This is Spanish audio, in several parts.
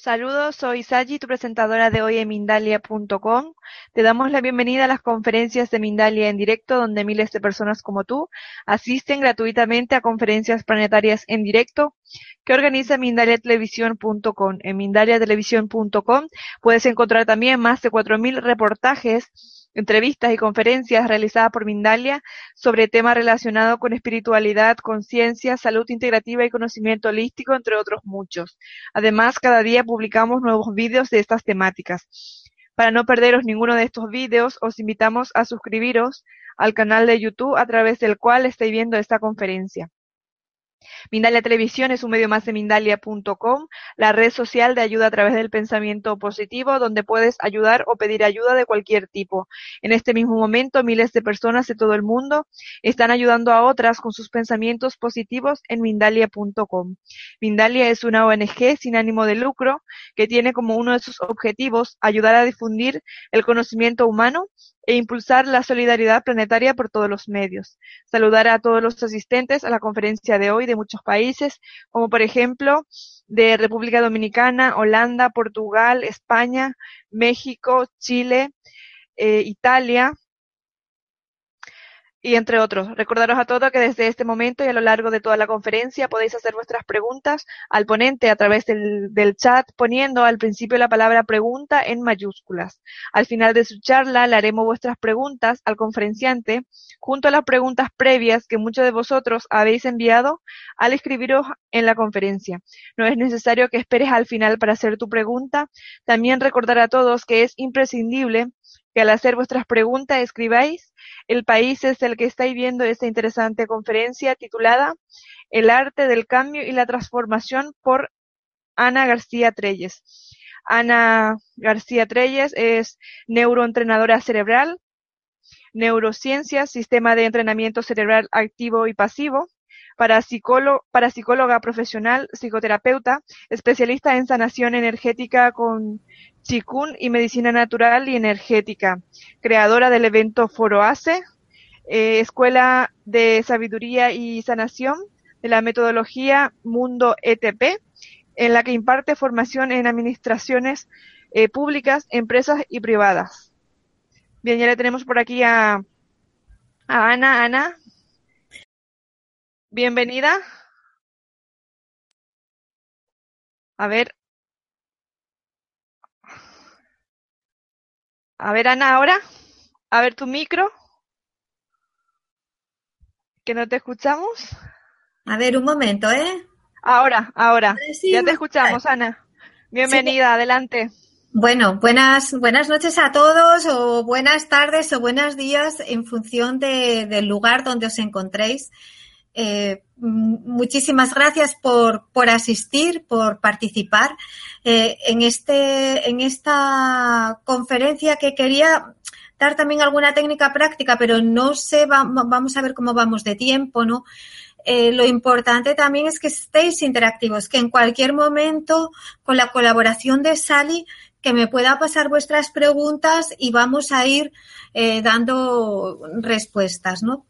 Saludos, soy Saji, tu presentadora de hoy en Mindalia.com. Te damos la bienvenida a las conferencias de Mindalia en directo, donde miles de personas como tú asisten gratuitamente a conferencias planetarias en directo que organiza MindaliaTelevisión.com. En MindaliaTelevisión.com puedes encontrar también más de 4.000 reportajes entrevistas y conferencias realizadas por Mindalia sobre temas relacionados con espiritualidad, conciencia, salud integrativa y conocimiento holístico, entre otros muchos. Además, cada día publicamos nuevos vídeos de estas temáticas. Para no perderos ninguno de estos vídeos, os invitamos a suscribiros al canal de YouTube a través del cual estáis viendo esta conferencia. Mindalia Televisión es un medio más de Mindalia.com, la red social de ayuda a través del pensamiento positivo, donde puedes ayudar o pedir ayuda de cualquier tipo. En este mismo momento, miles de personas de todo el mundo están ayudando a otras con sus pensamientos positivos en Mindalia.com. Mindalia es una ONG sin ánimo de lucro que tiene como uno de sus objetivos ayudar a difundir el conocimiento humano e impulsar la solidaridad planetaria por todos los medios. Saludar a todos los asistentes a la conferencia de hoy de muchos países, como por ejemplo de República Dominicana, Holanda, Portugal, España, México, Chile, eh, Italia, y entre otros. Recordaros a todos que desde este momento y a lo largo de toda la conferencia podéis hacer vuestras preguntas al ponente a través del, chat poniendo al principio la palabra pregunta en mayúsculas. Al final de su charla le haremos vuestras preguntas al conferenciante junto a las preguntas previas que muchos de vosotros habéis enviado al escribiros en la conferencia. No es necesario que esperes al final para hacer tu pregunta. También recordar a todos que es imprescindible que al hacer vuestras preguntas escribáis el país es el que estáis viendo esta interesante conferencia titulada El arte del cambio y la transformación por Ana García Treyes. Ana García Treyes es neuroentrenadora cerebral, neurociencia, sistema de entrenamiento cerebral activo y pasivo, parapsicóloga profesional, psicoterapeuta, especialista en sanación energética con Chikun y medicina natural y energética, creadora del evento Foro ACE, eh, Escuela de Sabiduría y Sanación de la metodología Mundo ETP, en la que imparte formación en administraciones eh, públicas, empresas y privadas. Bien, ya le tenemos por aquí a, a Ana. Ana, bienvenida. A ver. A ver, Ana, ahora. A ver tu micro. Que no te escuchamos. A ver, un momento, ¿eh? Ahora, ahora. Sí, ya te escuchamos, Ana. Bienvenida, sí. adelante. Bueno, buenas, buenas noches a todos, o buenas tardes, o buenos días, en función de, del lugar donde os encontréis. Eh, muchísimas gracias por, por, asistir, por participar eh, en, este, en esta conferencia que quería dar también alguna técnica práctica, pero no sé, va, vamos a ver cómo vamos de tiempo, ¿no? Eh, lo importante también es que estéis interactivos, que en cualquier momento, con la colaboración de Sally, que me pueda pasar vuestras preguntas y vamos a ir eh, dando respuestas, ¿no?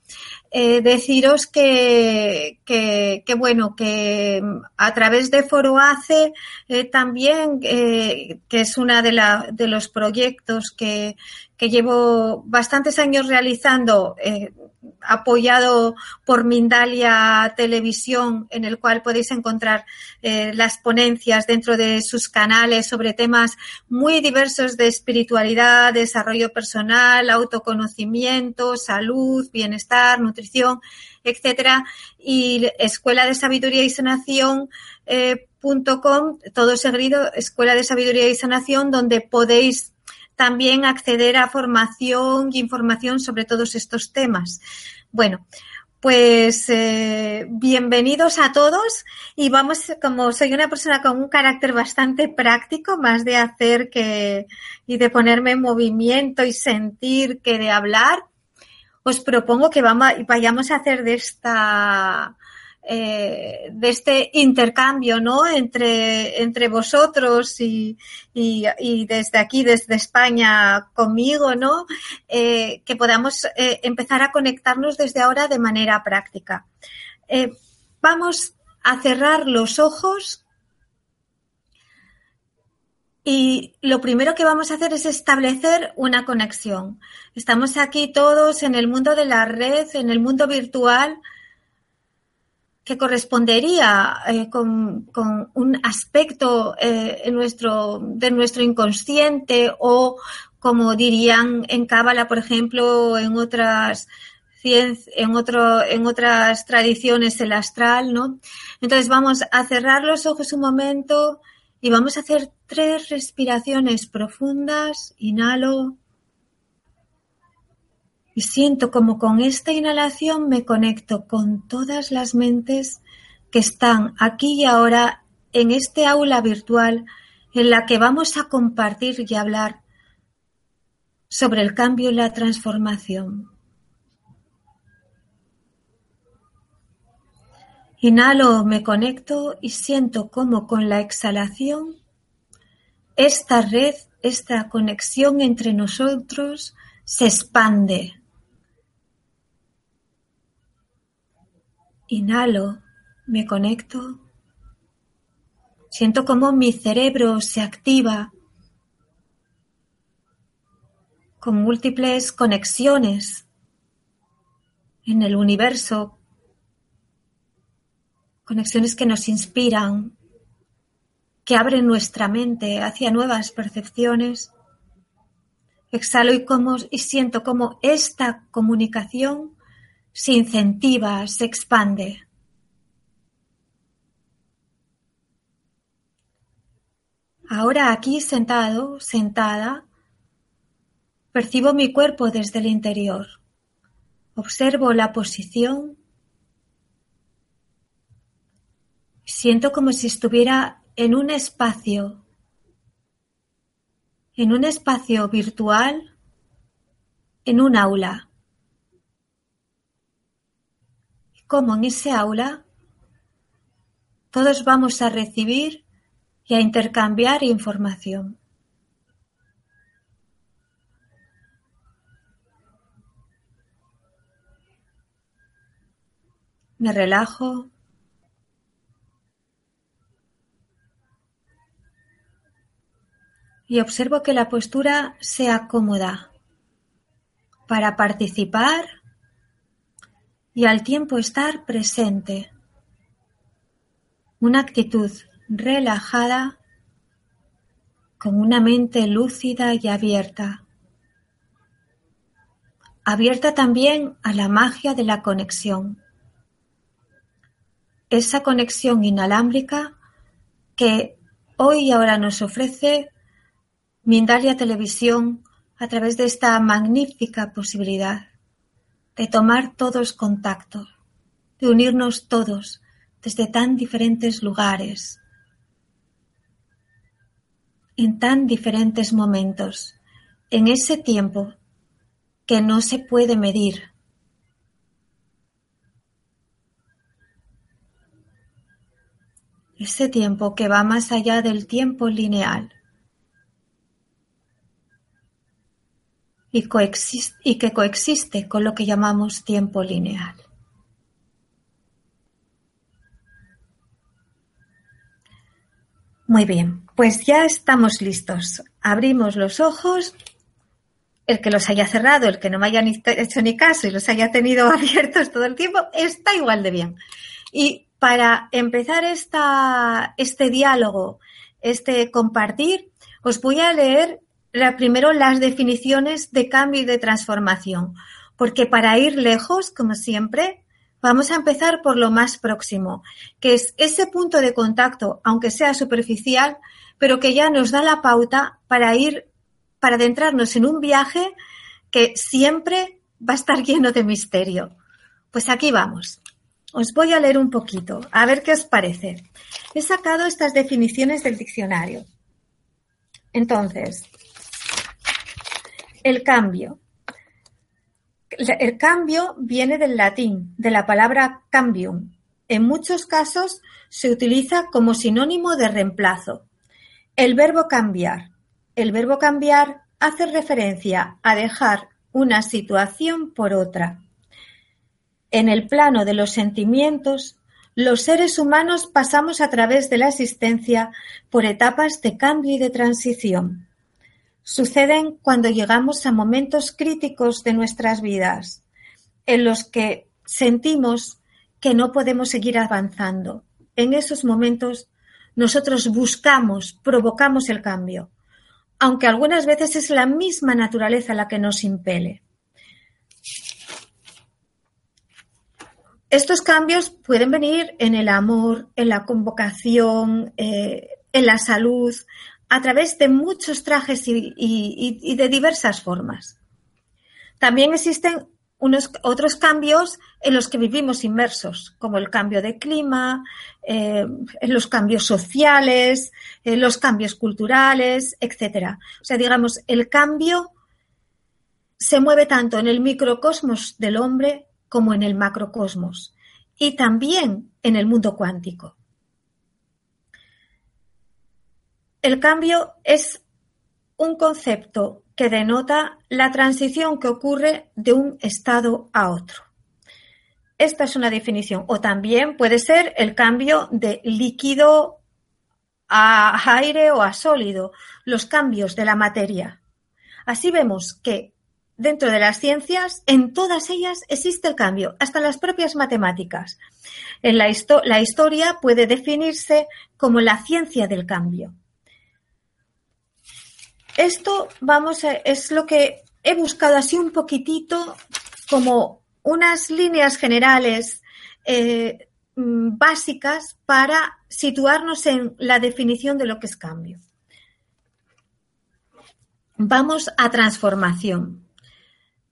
Eh, deciros que, que, que, bueno, que a través de Foro ACE eh, también, eh, que es una de, la, de los proyectos que, que llevo bastantes años realizando, eh, apoyado por Mindalia Televisión, en el cual podéis encontrar eh, las ponencias dentro de sus canales sobre temas muy diversos de espiritualidad, desarrollo personal, autoconocimiento, salud, bienestar, nutrición, etcétera. Y Escuela de Sabiduría y Sanación. Eh, .com, todo seguido, Escuela de Sabiduría y Sanación, donde podéis también acceder a formación y información sobre todos estos temas. Bueno, pues eh, bienvenidos a todos y vamos, como soy una persona con un carácter bastante práctico, más de hacer que y de ponerme en movimiento y sentir que de hablar, os propongo que vamos, vayamos a hacer de esta eh, de este intercambio ¿no? entre, entre vosotros y, y, desde aquí, desde España, conmigo, ¿no? Eh, que podamos eh, empezar a conectarnos desde ahora de manera práctica. vamos a cerrar los ojos Y lo primero que vamos a hacer es establecer una conexión. Estamos aquí todos en el mundo de la red, en el mundo virtual, que correspondería eh, con, un aspecto eh, de nuestro inconsciente o, como dirían en Cábala, por ejemplo, en otras en, en otras tradiciones el astral, ¿no? Entonces vamos a cerrar los ojos un momento y vamos a hacer tres respiraciones profundas. Inhalo. Y siento como con esta inhalación me conecto con todas las mentes que están aquí y ahora en este aula virtual en la que vamos a compartir y hablar sobre el cambio y la transformación. Inhalo, me conecto y siento cómo con la exhalación esta red, esta conexión entre nosotros se expande. Inhalo, me conecto. Siento cómo mi cerebro se activa con múltiples conexiones en el universo conexiones que nos inspiran, que abren nuestra mente hacia nuevas percepciones. Exhalo y, como, y siento cómo esta comunicación se incentiva, se expande. Ahora aquí sentado, sentada, percibo mi cuerpo desde el interior. Observo la posición Siento como si estuviera en un espacio, en un espacio virtual, en un aula. Como en ese aula todos vamos a recibir y a intercambiar información. Me relajo y observo que la postura sea cómoda para participar y al tiempo estar presente. Una actitud relajada con una mente lúcida y abierta. Abierta también a la magia de la conexión. Esa conexión inalámbrica que hoy y ahora nos ofrece Mindalia Televisión a través de esta magnífica posibilidad de tomar todos contacto, de unirnos todos desde tan diferentes lugares, en tan diferentes momentos, en ese tiempo que no se puede medir. Ese tiempo que va más allá del tiempo lineal. Y, que coexiste con lo que llamamos tiempo lineal. Muy bien, pues ya estamos listos. Abrimos los ojos. El que los haya cerrado, el que no me haya hecho ni caso y los haya tenido abiertos todo el tiempo, está igual de bien. Y para empezar esta, este diálogo, este compartir, os voy a leer primero las definiciones de cambio y de transformación, porque para ir lejos, como siempre, vamos a empezar por lo más próximo, que es ese punto de contacto, aunque sea superficial, pero que ya nos da la pauta para ir, para adentrarnos en un viaje que siempre va a estar lleno de misterio. Pues aquí vamos. Os voy a leer un poquito, a ver qué os parece. He sacado estas definiciones del diccionario. Entonces, el cambio. El cambio viene del latín, de la palabra cambium. En muchos casos se utiliza como sinónimo de reemplazo. El verbo cambiar. El verbo cambiar hace referencia a dejar una situación por otra. En el plano de los sentimientos, los seres humanos pasamos a través de la existencia por etapas de cambio y de transición. Suceden cuando llegamos a momentos críticos de nuestras vidas, en los que sentimos que no podemos seguir avanzando. En esos momentos nosotros buscamos, provocamos el cambio, aunque algunas veces es la misma naturaleza la que nos impele. Estos cambios pueden venir en el amor, en la convocación, eh, en la salud, a través de muchos trajes y, de diversas formas. También existen unos otros cambios en los que vivimos inmersos, como el cambio de clima, eh, los cambios sociales, los cambios culturales, etcétera. O sea, digamos, el cambio se mueve tanto en el microcosmos del hombre como en el macrocosmos y también en el mundo cuántico. El cambio es un concepto que denota la transición que ocurre de un estado a otro. Esta es una definición. O también puede ser el cambio de líquido a aire o a sólido, los cambios de la materia. Así vemos que dentro de las ciencias, en todas ellas existe el cambio, hasta las propias matemáticas. En la, la historia puede definirse como la ciencia del cambio. Esto, vamos, es lo que he buscado así un poquitito como unas líneas generales eh, mm, básicas para situarnos en la definición de lo que es cambio. Vamos a transformación.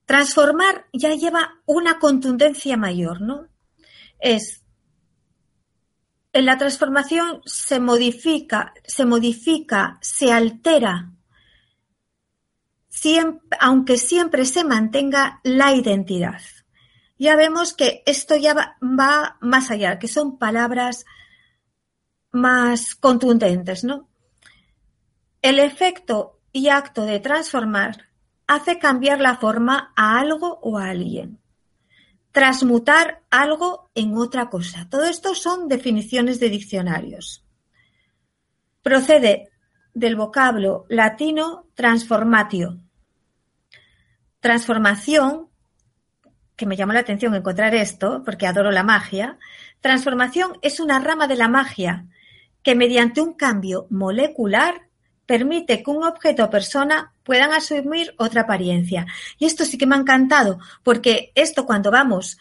Transformar ya lleva una contundencia mayor, ¿no? Es en la transformación se modifica, se modifica, se altera, aunque siempre se mantenga la identidad. Ya vemos que esto ya va, va más allá, que son palabras más contundentes, ¿no? El efecto y acto de transformar hace cambiar la forma a algo o a alguien. Transmutar algo en otra cosa. Todo esto son definiciones de diccionarios. Procede del vocablo latino transformatio. Transformación, que me llamó la atención encontrar esto, porque adoro la magia. Transformación es una rama de la magia que mediante un cambio molecular permite que un objeto o persona puedan asumir otra apariencia. Y esto sí que me ha encantado, porque esto cuando vamos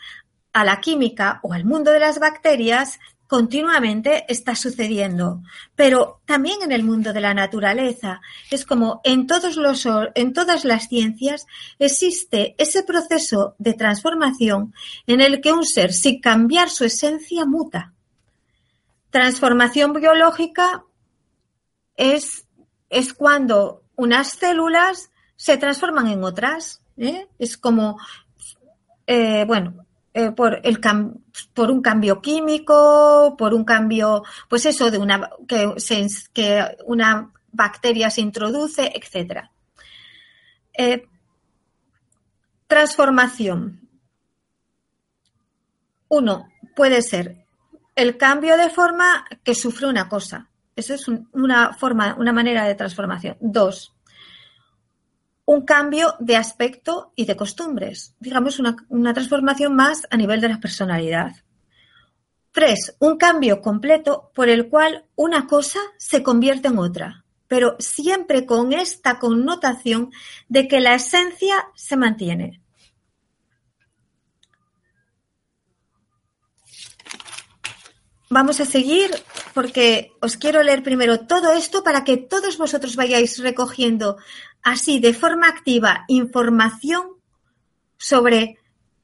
a la química o al mundo de las bacterias, continuamente está sucediendo. Pero también en el mundo de la naturaleza, es como en, todos los, en todas las ciencias existe ese proceso de transformación en el que un ser, sin cambiar su esencia, muta. Transformación biológica es es cuando unas células se transforman en otras. ¿eh? Es como, eh, bueno, eh, por, un cambio químico, por un cambio, pues eso, de una, que, una bacteria se introduce, etc. transformación. Uno, puede ser el cambio de forma que sufre una cosa. Eso es una forma, una manera de transformación. Dos, un cambio de aspecto y de costumbres. Digamos, una, una transformación más a nivel de la personalidad. Tres, un cambio completo por el cual una cosa se convierte en otra, pero siempre con esta connotación de que la esencia se mantiene. Vamos a seguir porque os quiero leer primero todo esto para que todos vosotros vayáis recogiendo así de forma activa información sobre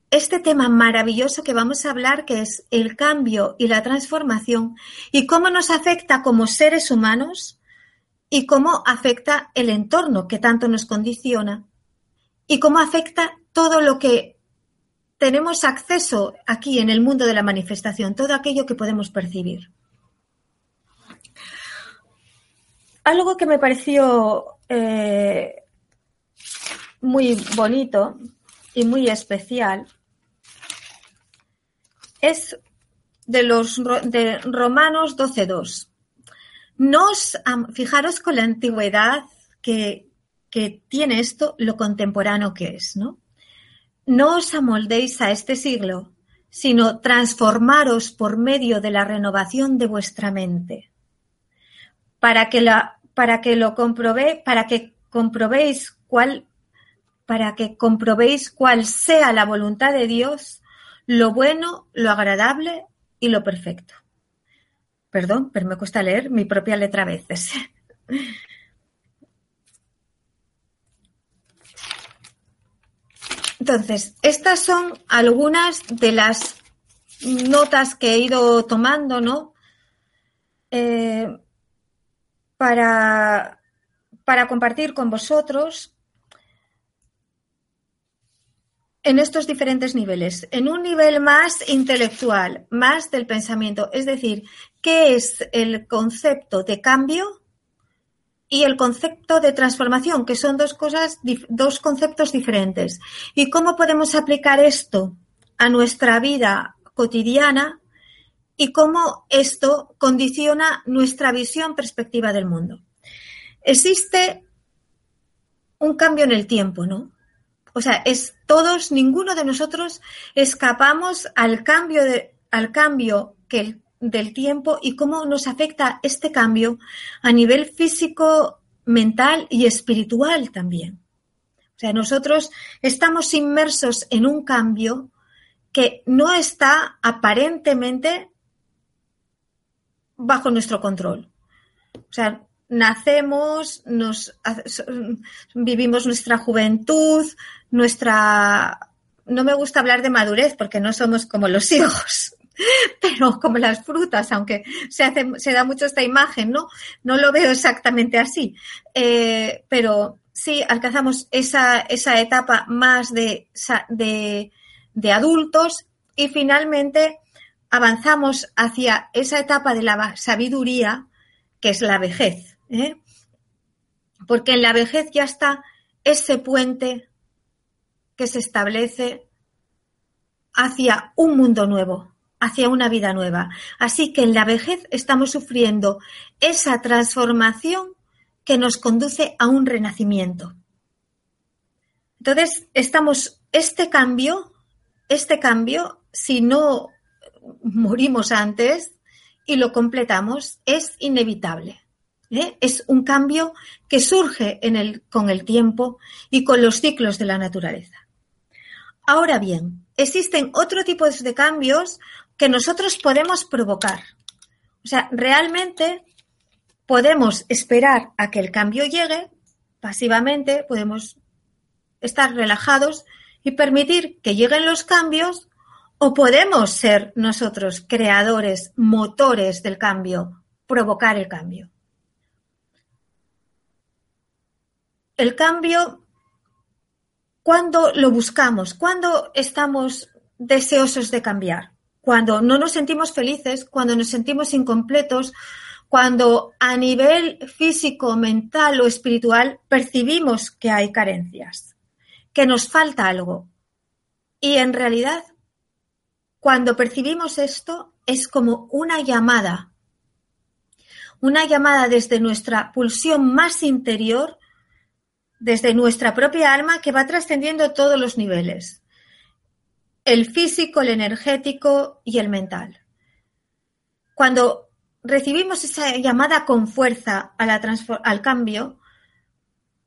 este tema maravilloso que vamos a hablar, que es el cambio y la transformación, y cómo nos afecta como seres humanos y cómo afecta el entorno que tanto nos condiciona y cómo afecta todo lo que tenemos acceso aquí en el mundo de la manifestación, todo aquello que podemos percibir. Algo que me pareció eh, muy bonito y muy especial es de los de Romanos 12.2. Nos, fijaros con la antigüedad que, que tiene esto, lo contemporáneo que es, ¿no? No os amoldéis a este siglo, sino transformaros por medio de la renovación de vuestra mente, para que, la, para que lo comprobé, para que comprobéis cuál, para que comprobéis cuál sea la voluntad de Dios, lo bueno, lo agradable y lo perfecto. Perdón, pero me cuesta leer mi propia letra a veces. Entonces, estas son algunas de las notas que he ido tomando, ¿no? Eh, para, para compartir con vosotros en estos diferentes niveles. En un nivel más intelectual, más del pensamiento, es decir, ¿qué es el concepto de cambio? Y el concepto de transformación, que son dos cosas, dos conceptos diferentes. ¿Y cómo podemos aplicar esto a nuestra vida cotidiana y cómo esto condiciona nuestra visión perspectiva del mundo? Existe un cambio en el tiempo, ¿no? O sea, es todos, ninguno de nosotros escapamos al cambio de, al cambio que el del tiempo y cómo nos afecta este cambio a nivel físico, mental y espiritual también. O sea, nosotros estamos inmersos en un cambio que no está aparentemente bajo nuestro control. O sea, nacemos, vivimos nuestra juventud, nuestra no me gusta hablar de madurez porque no somos como los hijos. pero como las frutas, aunque se, da mucho esta imagen, ¿no? No lo veo exactamente así, eh, pero sí alcanzamos esa, etapa más de adultos y finalmente avanzamos hacia esa etapa de la sabiduría que es la vejez. ¿eh? Porque en la vejez ya está ese puente que se establece hacia un mundo nuevo, hacia una vida nueva. Así que en la vejez estamos sufriendo esa transformación que nos conduce a un renacimiento. Entonces, estamos, este cambio, este cambio, si no morimos antes y lo completamos, es inevitable. ¿eh? Es un cambio que surge con el tiempo y con los ciclos de la naturaleza. Ahora bien, existen otro tipo de cambios que nosotros podemos provocar. O sea, realmente podemos esperar a que el cambio llegue pasivamente, podemos estar relajados y permitir que lleguen los cambios o podemos ser nosotros creadores, motores del cambio, provocar el cambio. El cambio, ¿cuándo lo buscamos? ¿Cuándo estamos deseosos de cambiar? Cuando no nos sentimos felices, cuando nos sentimos incompletos, cuando a nivel físico, mental o espiritual percibimos que hay carencias, que nos falta algo. Y en realidad, cuando percibimos esto, es como una llamada, una llamada desde nuestra pulsión más interior, desde nuestra propia alma, que va trascendiendo todos los niveles el físico, el energético y el mental. Cuando recibimos esa llamada con fuerza al cambio,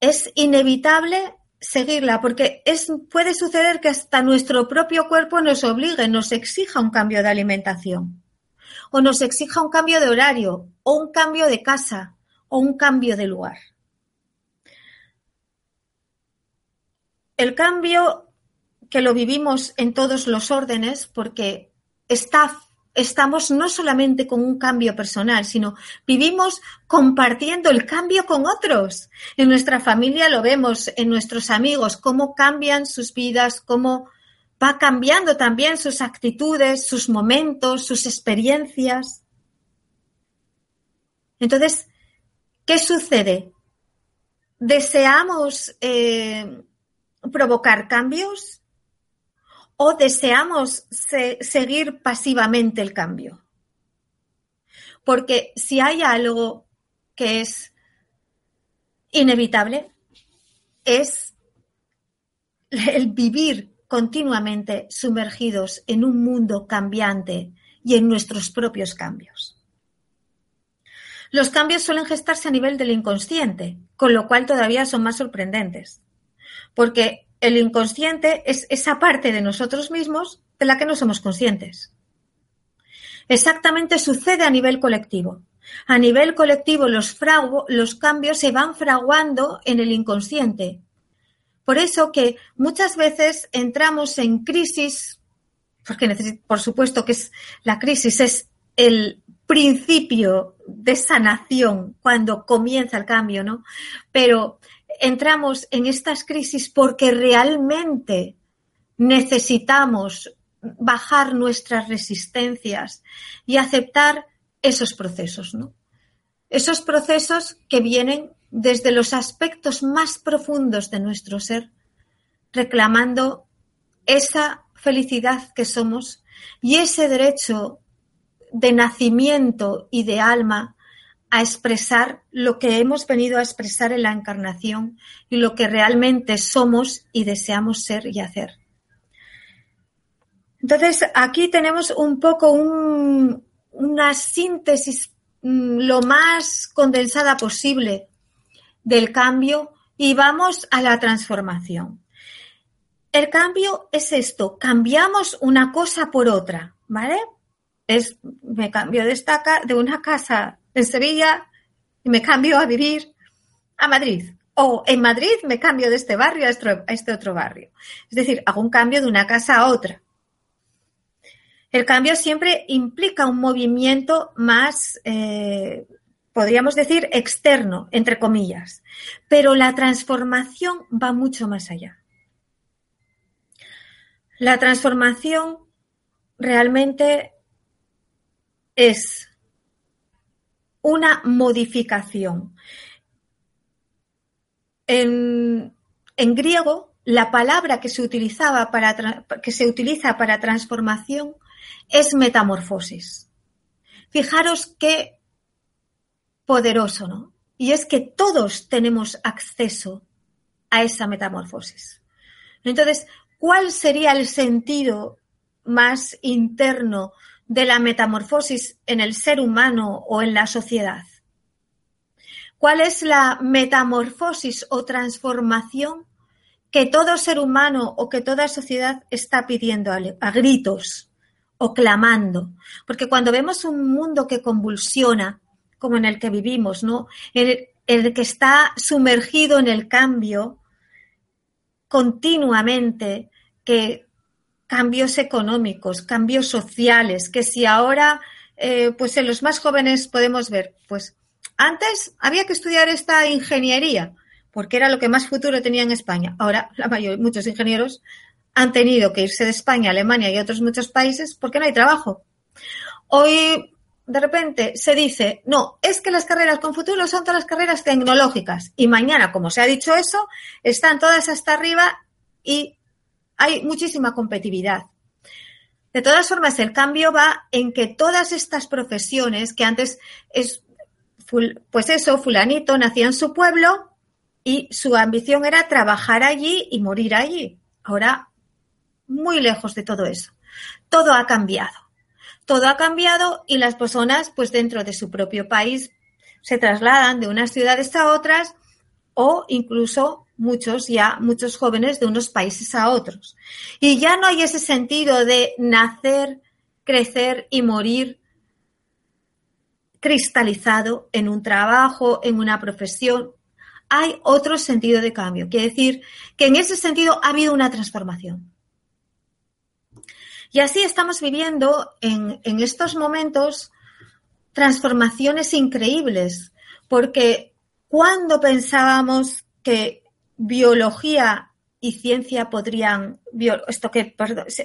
es inevitable seguirla, porque es, puede suceder que hasta nuestro propio cuerpo nos obligue, nos exija un cambio de alimentación, o nos exija un cambio de horario, o un cambio de casa, o un cambio de lugar. El cambio que lo vivimos en todos los órdenes porque está, estamos no solamente con un cambio personal, sino vivimos compartiendo el cambio con otros. En nuestra familia lo vemos, en nuestros amigos, cómo cambian sus vidas, cómo va cambiando también sus actitudes, sus momentos, sus experiencias. Entonces, ¿qué sucede? ¿Deseamos eh, provocar cambios? O deseamos seguir pasivamente el cambio. Porque si hay algo que es inevitable, es el vivir continuamente sumergidos en un mundo cambiante y en nuestros propios cambios. Los cambios suelen gestarse a nivel del inconsciente, con lo cual todavía son más sorprendentes, porque el inconsciente es esa parte de nosotros mismos de la que no somos conscientes. Exactamente sucede a nivel colectivo. A nivel colectivo los, cambios se van fraguando en el inconsciente. Por eso que muchas veces entramos en crisis, porque por supuesto que es, la crisis es el principio de sanación cuando comienza el cambio, ¿no? Pero entramos en estas crisis porque realmente necesitamos bajar nuestras resistencias y aceptar esos procesos, ¿no? Esos procesos que vienen desde los aspectos más profundos de nuestro ser, reclamando esa felicidad que somos y ese derecho de nacimiento y de alma a expresar lo que hemos venido a expresar en la encarnación y lo que realmente somos y deseamos ser y hacer. Entonces, aquí tenemos un poco una síntesis mm, lo más condensada posible del cambio y vamos a la transformación. El cambio es esto, cambiamos una cosa por otra, ¿vale? Es, me cambio de, esta, de una casa en Sevilla y me cambio a vivir a Madrid. O en Madrid me cambio de este barrio a este otro barrio. Es decir, hago un cambio de una casa a otra. El cambio siempre implica un movimiento más, eh, podríamos decir, externo, entre comillas. Pero la transformación va mucho más allá. La transformación realmente es una modificación. En, griego, la palabra que se, utilizaba para, que se utiliza para transformación es metamorfosis. Fijaros qué poderoso, ¿no? Y es que todos tenemos acceso a esa metamorfosis. Entonces, ¿cuál sería el sentido más interno de la metamorfosis en el ser humano o en la sociedad? ¿Cuál es la metamorfosis o transformación que todo ser humano o que toda sociedad está pidiendo a, gritos o clamando? Porque cuando vemos un mundo que convulsiona, como en el que vivimos, ¿no? En el que está sumergido en el cambio continuamente, que cambios económicos, cambios sociales, que si ahora, eh, pues en los más jóvenes podemos ver, pues antes había que estudiar esta ingeniería, porque era lo que más futuro tenía en España. Ahora, la mayoría, muchos ingenieros han tenido que irse de España, Alemania y otros muchos países porque no hay trabajo. Hoy, de repente, se dice, no, es que las carreras con futuro son todas las carreras tecnológicas. Y mañana, como se ha dicho eso, están todas hasta arriba y hay muchísima competitividad. De todas formas, el cambio va en que todas estas profesiones que antes es, pues eso, fulanito nacía en su pueblo y su ambición era trabajar allí y morir allí. Ahora, muy lejos de todo eso. Todo ha cambiado. Todo ha cambiado y las personas, pues dentro de su propio país, se trasladan de unas ciudades a otras o incluso muchos ya, muchos jóvenes de unos países a otros. Y ya no hay ese sentido de nacer, crecer y morir cristalizado en un trabajo, en una profesión. Hay otro sentido de cambio. Quiere decir que en ese sentido ha habido una transformación. Y así estamos viviendo en, en estos momentos transformaciones increíbles, porque cuando pensábamos que biología y ciencia podrían, esto que,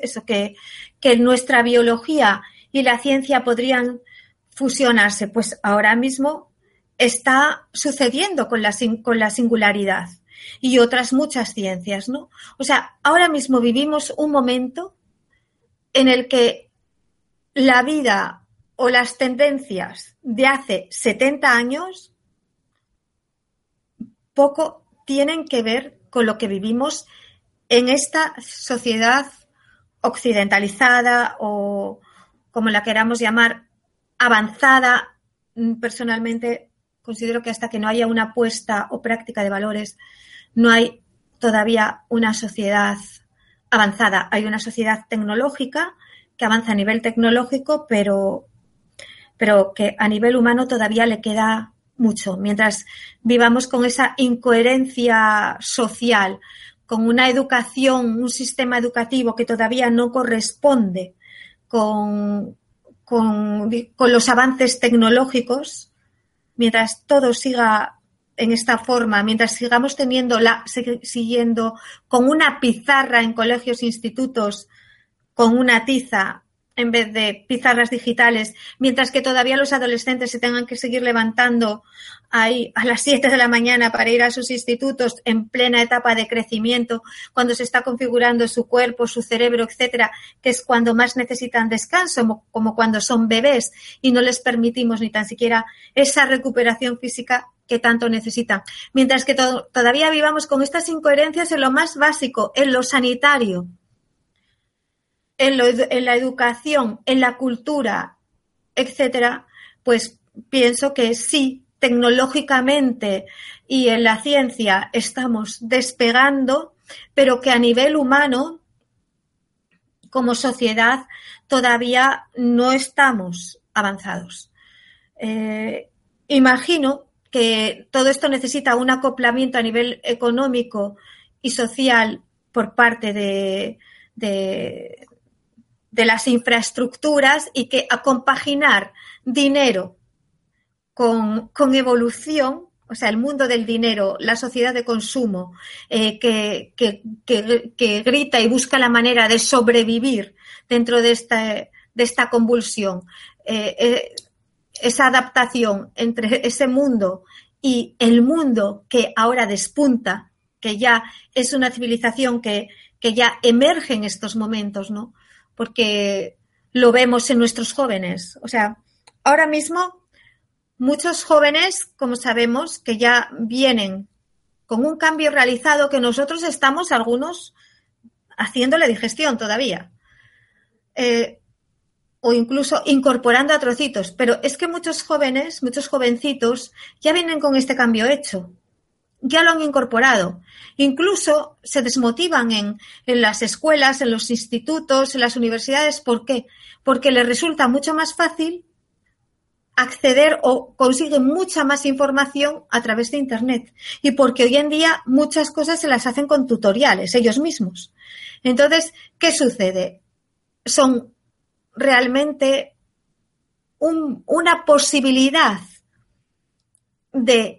eso que, que nuestra biología y la ciencia podrían fusionarse, pues ahora mismo está sucediendo con la, con la singularidad y otras muchas ciencias, ¿no? O sea, ahora mismo vivimos un momento en el que la vida o las tendencias de hace 70 años poco tienen que ver con lo que vivimos en esta sociedad occidentalizada o como la queramos llamar, avanzada. Personalmente considero que hasta que no haya una apuesta o práctica de valores, no hay todavía una sociedad avanzada. Hay una sociedad tecnológica que avanza a nivel tecnológico, pero, pero que a nivel humano todavía le queda mucho. Mientras vivamos con esa incoherencia social, con una educación, un sistema educativo que todavía no corresponde con, con, con los avances tecnológicos, mientras todo siga en esta forma, mientras sigamos teniendo la, siguiendo con una pizarra en colegios institutos, con una tiza en vez de pizarras digitales, mientras que todavía los adolescentes se tengan que seguir levantando ahí a las 7 de la mañana para ir a sus institutos en plena etapa de crecimiento, cuando se está configurando su cuerpo, su cerebro, etcétera, que es cuando más necesitan descanso, como cuando son bebés y no les permitimos ni tan siquiera esa recuperación física que tanto necesitan. Mientras que todavía vivamos con estas incoherencias en lo más básico, en lo sanitario, en, la educación, en la cultura, etcétera, pues pienso que sí, tecnológicamente y en la ciencia estamos despegando, pero que a nivel humano, como sociedad, todavía no estamos avanzados. Eh, imagino que todo esto necesita un acoplamiento a nivel económico y social por parte de, de las infraestructuras y que a compaginar dinero con, evolución, o sea, el mundo del dinero, la sociedad de consumo, eh, que, que, grita y busca la manera de sobrevivir dentro de esta, de esta convulsión, eh, eh, esa adaptación entre ese mundo y el mundo que ahora despunta, que ya es una civilización que, que ya emerge en estos momentos, ¿no? Porque lo vemos en nuestros jóvenes. O sea, ahora mismo muchos jóvenes, como sabemos, que ya vienen con un cambio realizado que nosotros estamos algunos haciendo la digestión todavía. Eh, o incluso incorporando a trocitos. Pero es que muchos jóvenes, muchos jovencitos, ya vienen con este cambio hecho ya lo han incorporado. Incluso se desmotivan en, las escuelas, en los institutos, en las universidades. ¿Por qué? Porque les resulta mucho más fácil acceder o consiguen mucha más información a través de Internet. Y porque hoy en día muchas cosas se las hacen con tutoriales ellos mismos. Entonces, ¿qué sucede? Son realmente una posibilidad de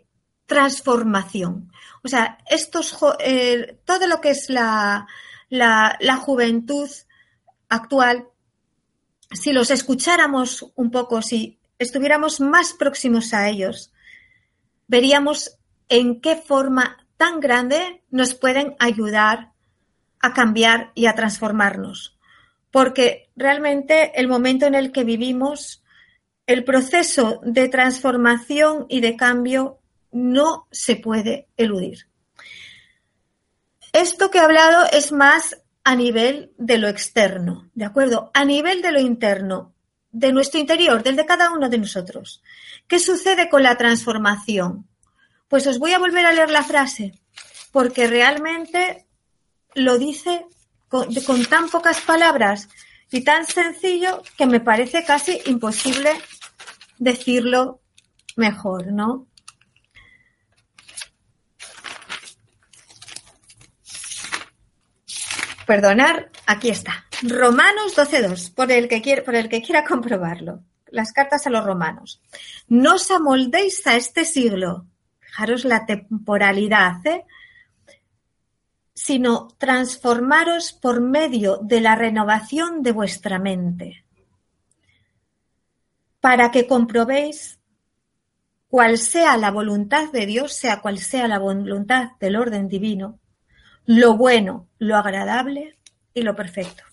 transformación. O sea, estos, eh, todo lo que es la, la, juventud actual, si los escucháramos un poco, si estuviéramos más próximos a ellos, veríamos en qué forma tan grande nos pueden ayudar a cambiar y a transformarnos. Porque realmente el momento en el que vivimos, el proceso de transformación y de cambio no se puede eludir. Esto que he hablado es más a nivel de lo externo, ¿de acuerdo? A nivel de lo interno, de nuestro interior, del de cada uno de nosotros. ¿Qué sucede con la transformación? Pues os voy a volver a leer la frase, porque realmente lo dice con, con tan pocas palabras y tan sencillo que me parece casi imposible decirlo mejor, ¿no? Perdonar, aquí está. Romanos 12.2, por el que quiera, por el que quiera comprobarlo. Las cartas a los romanos. No os amoldéis a este siglo. Fijaros la temporalidad, ¿eh? sino transformaros por medio de la renovación de vuestra mente, para que comprobéis cuál sea la voluntad de Dios, sea cual sea la voluntad del orden divino, lo bueno, lo agradable y lo perfecto.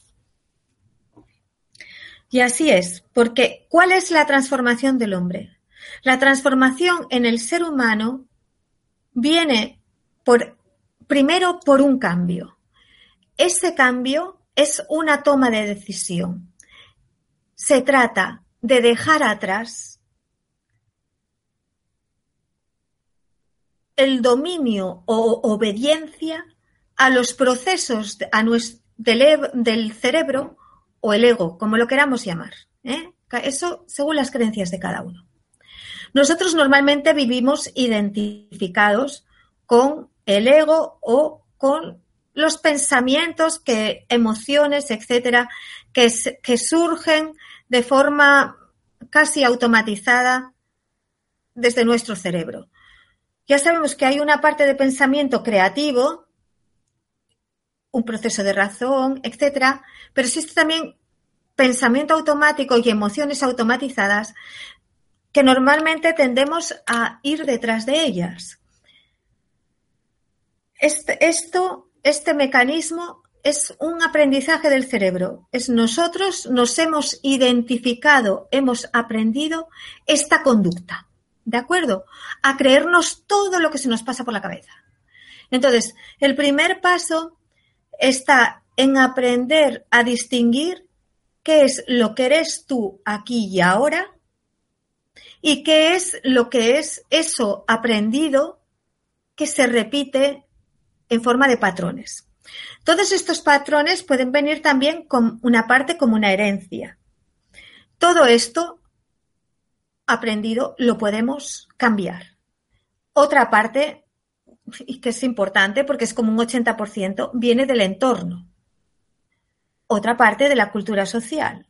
Y así es, porque ¿cuál es la transformación del hombre? La transformación en el ser humano viene por, primero por un cambio. Ese cambio es una toma de decisión. Se trata de dejar atrás el dominio o obediencia a los procesos a del, del, cerebro o el ego, como lo queramos llamar. ¿eh? Eso según las creencias de cada uno. Nosotros normalmente vivimos identificados con el ego o con los pensamientos, que, emociones, etcétera, que, que surgen de forma casi automatizada desde nuestro cerebro. Ya sabemos que hay una parte de pensamiento creativo, un proceso de razón, etcétera, pero existe también pensamiento automático y emociones automatizadas que normalmente tendemos a ir detrás de ellas. Este, esto, este mecanismo es un aprendizaje del cerebro. Es nosotros nos hemos identificado, hemos aprendido esta conducta. ¿De acuerdo? A creernos todo lo que se nos pasa por la cabeza. Entonces, el primer paso está en aprender a distinguir qué es lo que eres tú aquí y ahora y qué es lo que es eso aprendido que se repite en forma de patrones. Todos estos patrones pueden venir también con una parte como una herencia. Todo esto aprendido lo podemos cambiar. Otra parte, y que es importante porque es como un 80%, viene del entorno. Otra parte de la cultura social.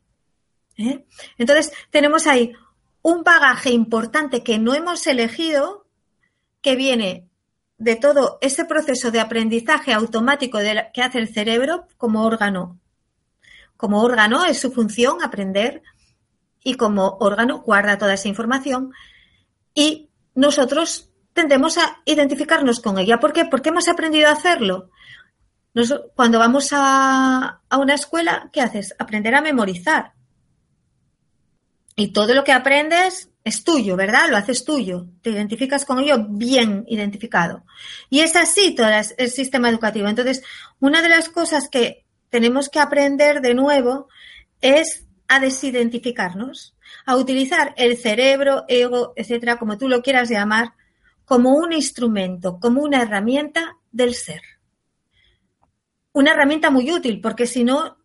¿eh? Entonces, tenemos ahí un bagaje importante que no hemos elegido, que viene de todo ese proceso de aprendizaje automático que hace el cerebro como órgano. Como órgano es su función aprender y como órgano guarda toda esa información y nosotros tendemos a identificarnos con ella. ¿Por qué? Porque hemos aprendido a hacerlo. cuando vamos a, a una escuela, ¿qué haces? Aprender a memorizar. Y todo lo que aprendes es tuyo, ¿verdad? Lo haces tuyo, te identificas con ello bien identificado. Y es así todo el sistema educativo. Entonces, una de las cosas que tenemos que aprender de nuevo es a desidentificarnos, a utilizar el cerebro, ego, etcétera, como tú lo quieras llamar, como un instrumento, como una herramienta del ser. Una herramienta muy útil, porque si no,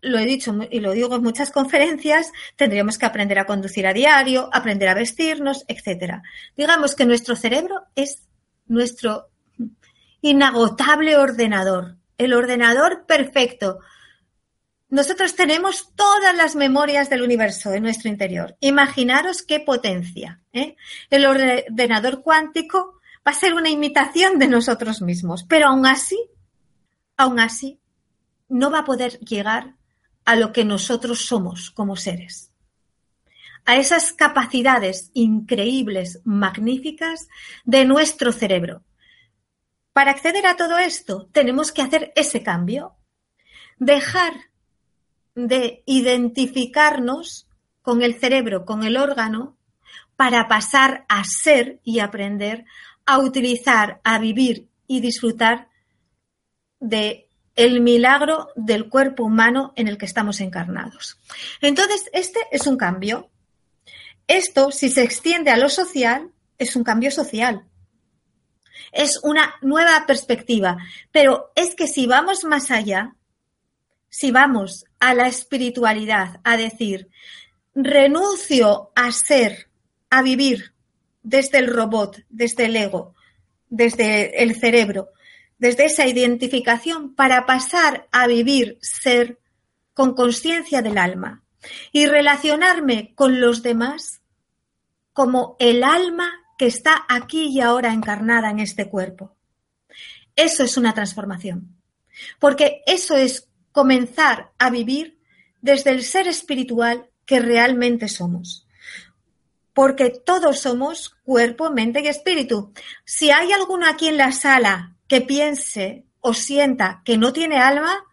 lo he dicho y lo digo en muchas conferencias, tendríamos que aprender a conducir a diario, aprender a vestirnos, etcétera. Digamos que nuestro cerebro es nuestro inagotable ordenador, el ordenador perfecto. Nosotros tenemos todas las memorias del universo en nuestro interior. Imaginaros qué potencia. ¿eh? El ordenador cuántico va a ser una imitación de nosotros mismos, pero aún así, aún así, no va a poder llegar a lo que nosotros somos como seres, a esas capacidades increíbles, magníficas de nuestro cerebro. Para acceder a todo esto tenemos que hacer ese cambio, dejar de identificarnos con el cerebro, con el órgano, para pasar a ser y aprender a utilizar, a vivir y disfrutar de el milagro del cuerpo humano en el que estamos encarnados. Entonces, este es un cambio. Esto, si se extiende a lo social, es un cambio social. Es una nueva perspectiva. Pero es que si vamos más allá, si vamos a la espiritualidad, a decir, renuncio a ser, a vivir desde el robot, desde el ego, desde el cerebro, desde esa identificación para pasar a vivir, ser con conciencia del alma y relacionarme con los demás como el alma que está aquí y ahora encarnada en este cuerpo. Eso es una transformación, porque eso es comenzar a vivir desde el ser espiritual que realmente somos. Porque todos somos cuerpo, mente y espíritu. Si hay alguno aquí en la sala que piense o sienta que no tiene alma,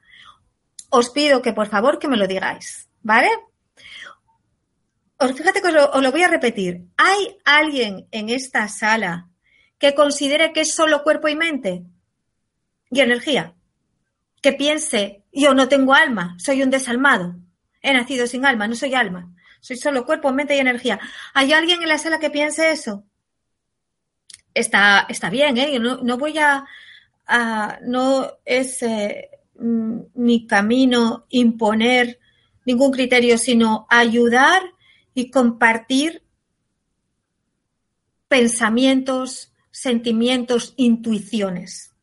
os pido que por favor que me lo digáis, ¿vale? fíjate que os lo, os lo voy a repetir. ¿Hay alguien en esta sala que considere que es solo cuerpo y mente y energía? Que piense, yo no tengo alma, soy un desalmado, he nacido sin alma, no soy alma, soy solo cuerpo, mente y energía. ¿Hay alguien en la sala que piense eso? Está, está bien, ¿eh? No, voy a, a no es eh, mm, mi camino imponer ningún criterio, sino ayudar y compartir pensamientos, sentimientos, intuiciones.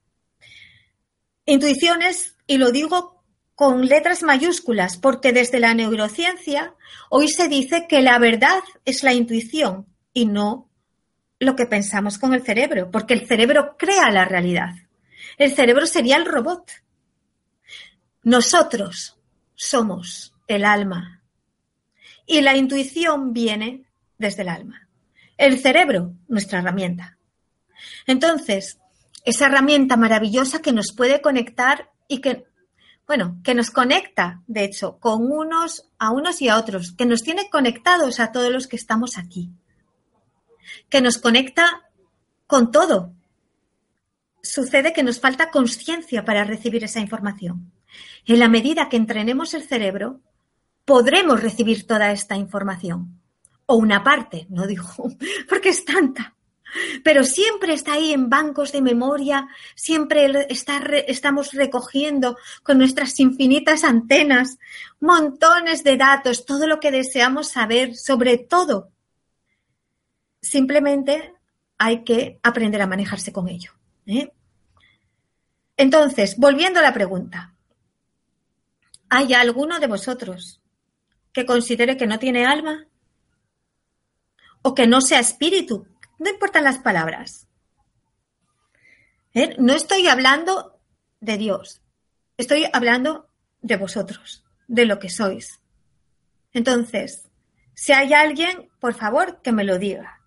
Intuiciones, y lo digo con letras mayúsculas, porque desde la neurociencia hoy se dice que la verdad es la intuición y no lo que pensamos con el cerebro, porque el cerebro crea la realidad. El cerebro sería el robot. Nosotros somos el alma. Y la intuición viene desde el alma. El cerebro, nuestra herramienta. Entonces, esa herramienta maravillosa que nos puede conectar y que, bueno, que nos conecta, de hecho, con unos a unos y a otros, que nos tiene conectados a todos los que estamos aquí, que nos conecta con todo. Sucede que nos falta conciencia para recibir esa información. En la medida que entrenemos el cerebro, podremos recibir toda esta información. O una parte, no digo, porque es tanta. Pero siempre está ahí en bancos de memoria, siempre está, estamos recogiendo con nuestras infinitas antenas montones de datos, todo lo que deseamos saber, sobre todo. Simplemente hay que aprender a manejarse con ello. ¿eh? Entonces, volviendo a la pregunta, ¿hay alguno de vosotros que considere que no tiene alma o que no sea espíritu. No importan las palabras. ¿Eh? No estoy hablando de Dios, estoy hablando de vosotros, de lo que sois. Entonces, si hay alguien, por favor, que me lo diga,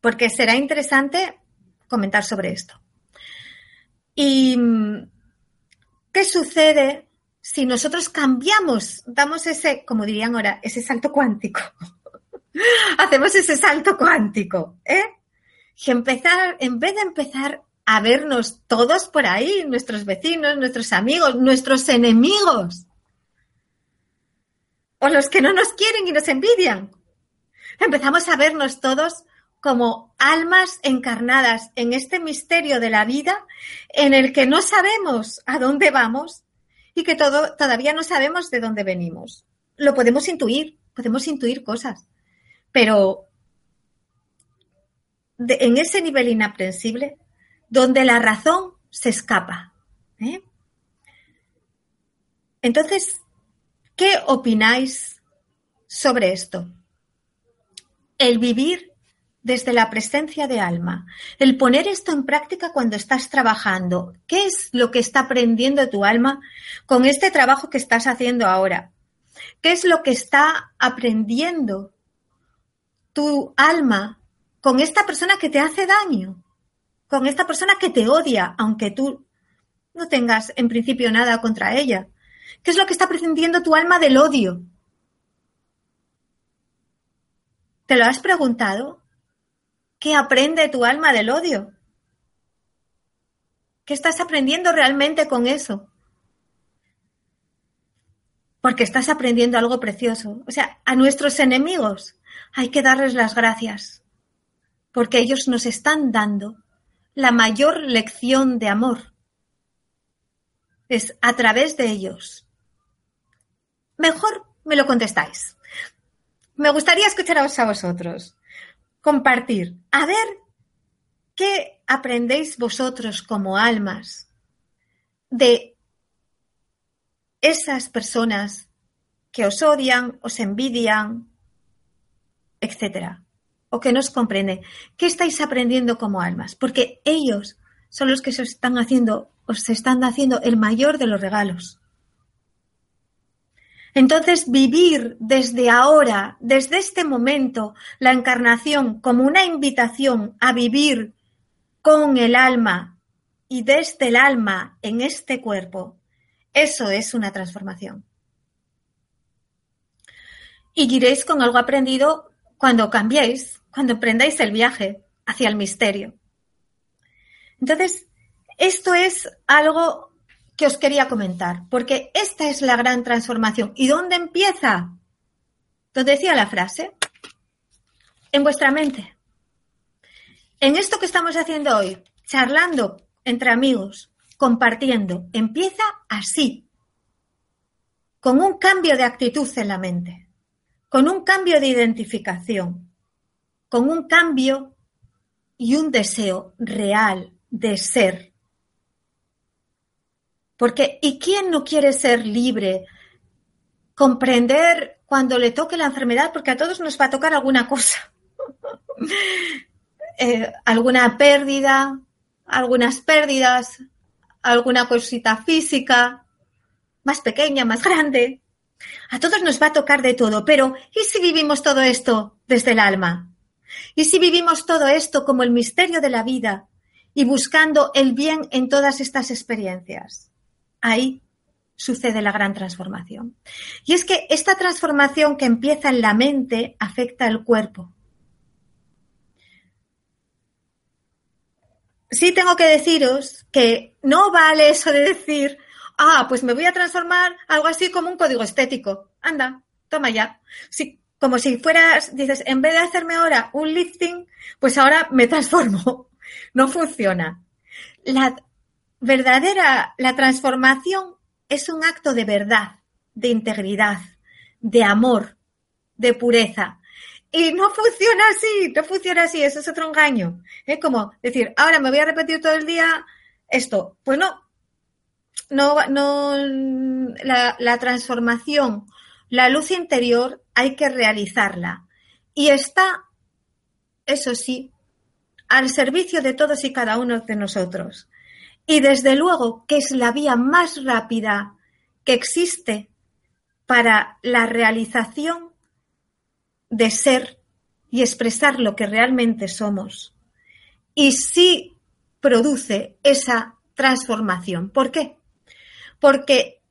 porque será interesante comentar sobre esto. ¿Y qué sucede si nosotros cambiamos, damos ese, como dirían ahora, ese salto cuántico, hacemos ese salto cuántico, ¿eh? Y empezar, en vez de empezar a vernos todos por ahí, nuestros vecinos, nuestros amigos, nuestros enemigos, o los que no nos quieren y nos envidian, empezamos a vernos todos como almas encarnadas en este misterio de la vida en el que no sabemos a dónde vamos y que todo, todavía no sabemos de dónde venimos. Lo podemos intuir, podemos intuir cosas, pero en ese nivel inaprensible, donde la razón se escapa. ¿eh? Entonces, ¿qué opináis sobre esto? El vivir desde la presencia de alma, el poner esto en práctica cuando estás trabajando. ¿Qué es lo que está aprendiendo tu alma con este trabajo que estás haciendo ahora? ¿Qué es lo que está aprendiendo tu alma con esta persona que te hace daño? Con esta persona que te odia, aunque tú no tengas en principio nada contra ella. ¿Qué es lo que está aprendiendo tu alma del odio? ¿Te lo has preguntado? ¿Qué aprende tu alma del odio? ¿Qué estás aprendiendo realmente con eso? Porque estás aprendiendo algo precioso. O sea, a nuestros enemigos hay que darles las gracias, porque ellos nos están dando la mayor lección de amor. Es a través de ellos. Mejor me lo contestáis. Me gustaría escucharos a vosotros compartir. A ver qué aprendéis vosotros como almas de esas personas que os odian, os envidian, etcétera, o que no os comprenden. ¿Qué estáis aprendiendo como almas? Porque ellos son los que se están haciendo, os están haciendo el mayor de los regalos. Entonces, vivir desde ahora, desde este momento, la encarnación como una invitación a vivir con el alma y desde el alma en este cuerpo, eso es una transformación. y iréis con algo aprendido cuando cambiéis, cuando emprendáis el viaje hacia el misterio. Entonces, esto es algo que os quería comentar, porque esta es la gran transformación. ¿Y dónde empieza? Donde decía la frase, en vuestra mente. En esto que estamos haciendo hoy, charlando entre amigos, compartiendo, empieza así, con un cambio de actitud en la mente, con un cambio de identificación, con un cambio y un deseo real de ser. Porque, ¿y quién no quiere ser libre? Comprender cuando le toque la enfermedad, porque a todos nos va a tocar alguna cosa. Eh, alguna pérdida, algunas pérdidas, alguna cosita física, más pequeña, más grande. A todos nos va a tocar de todo, pero ¿y si vivimos todo esto desde el alma? ¿Y si vivimos todo esto como el misterio de la vida y buscando el bien en todas estas experiencias? Ahí sucede la gran transformación. Y es que esta transformación que empieza en la mente afecta al cuerpo. sí tengo que deciros que no vale eso de decir, ah, pues me voy a transformar algo así como un código estético. Anda, toma ya. Sí, como si fueras, dices, en vez de hacerme ahora un lifting, pues ahora me transformo. No funciona. La verdadera, la transformación es un acto de verdad, de integridad, de amor, de pureza. Y no funciona así, no funciona así, eso es otro engaño. Es como decir, ahora me voy a repetir todo el día esto. Pues no, no, no, la, la transformación, la luz interior hay que realizarla. Y está, eso sí, al servicio de todos y cada uno de nosotros. Y desde luego que es la vía más rápida que existe para la realización de ser y expresar lo que realmente somos. Y sí produce esa transformación. ¿Por qué? Porque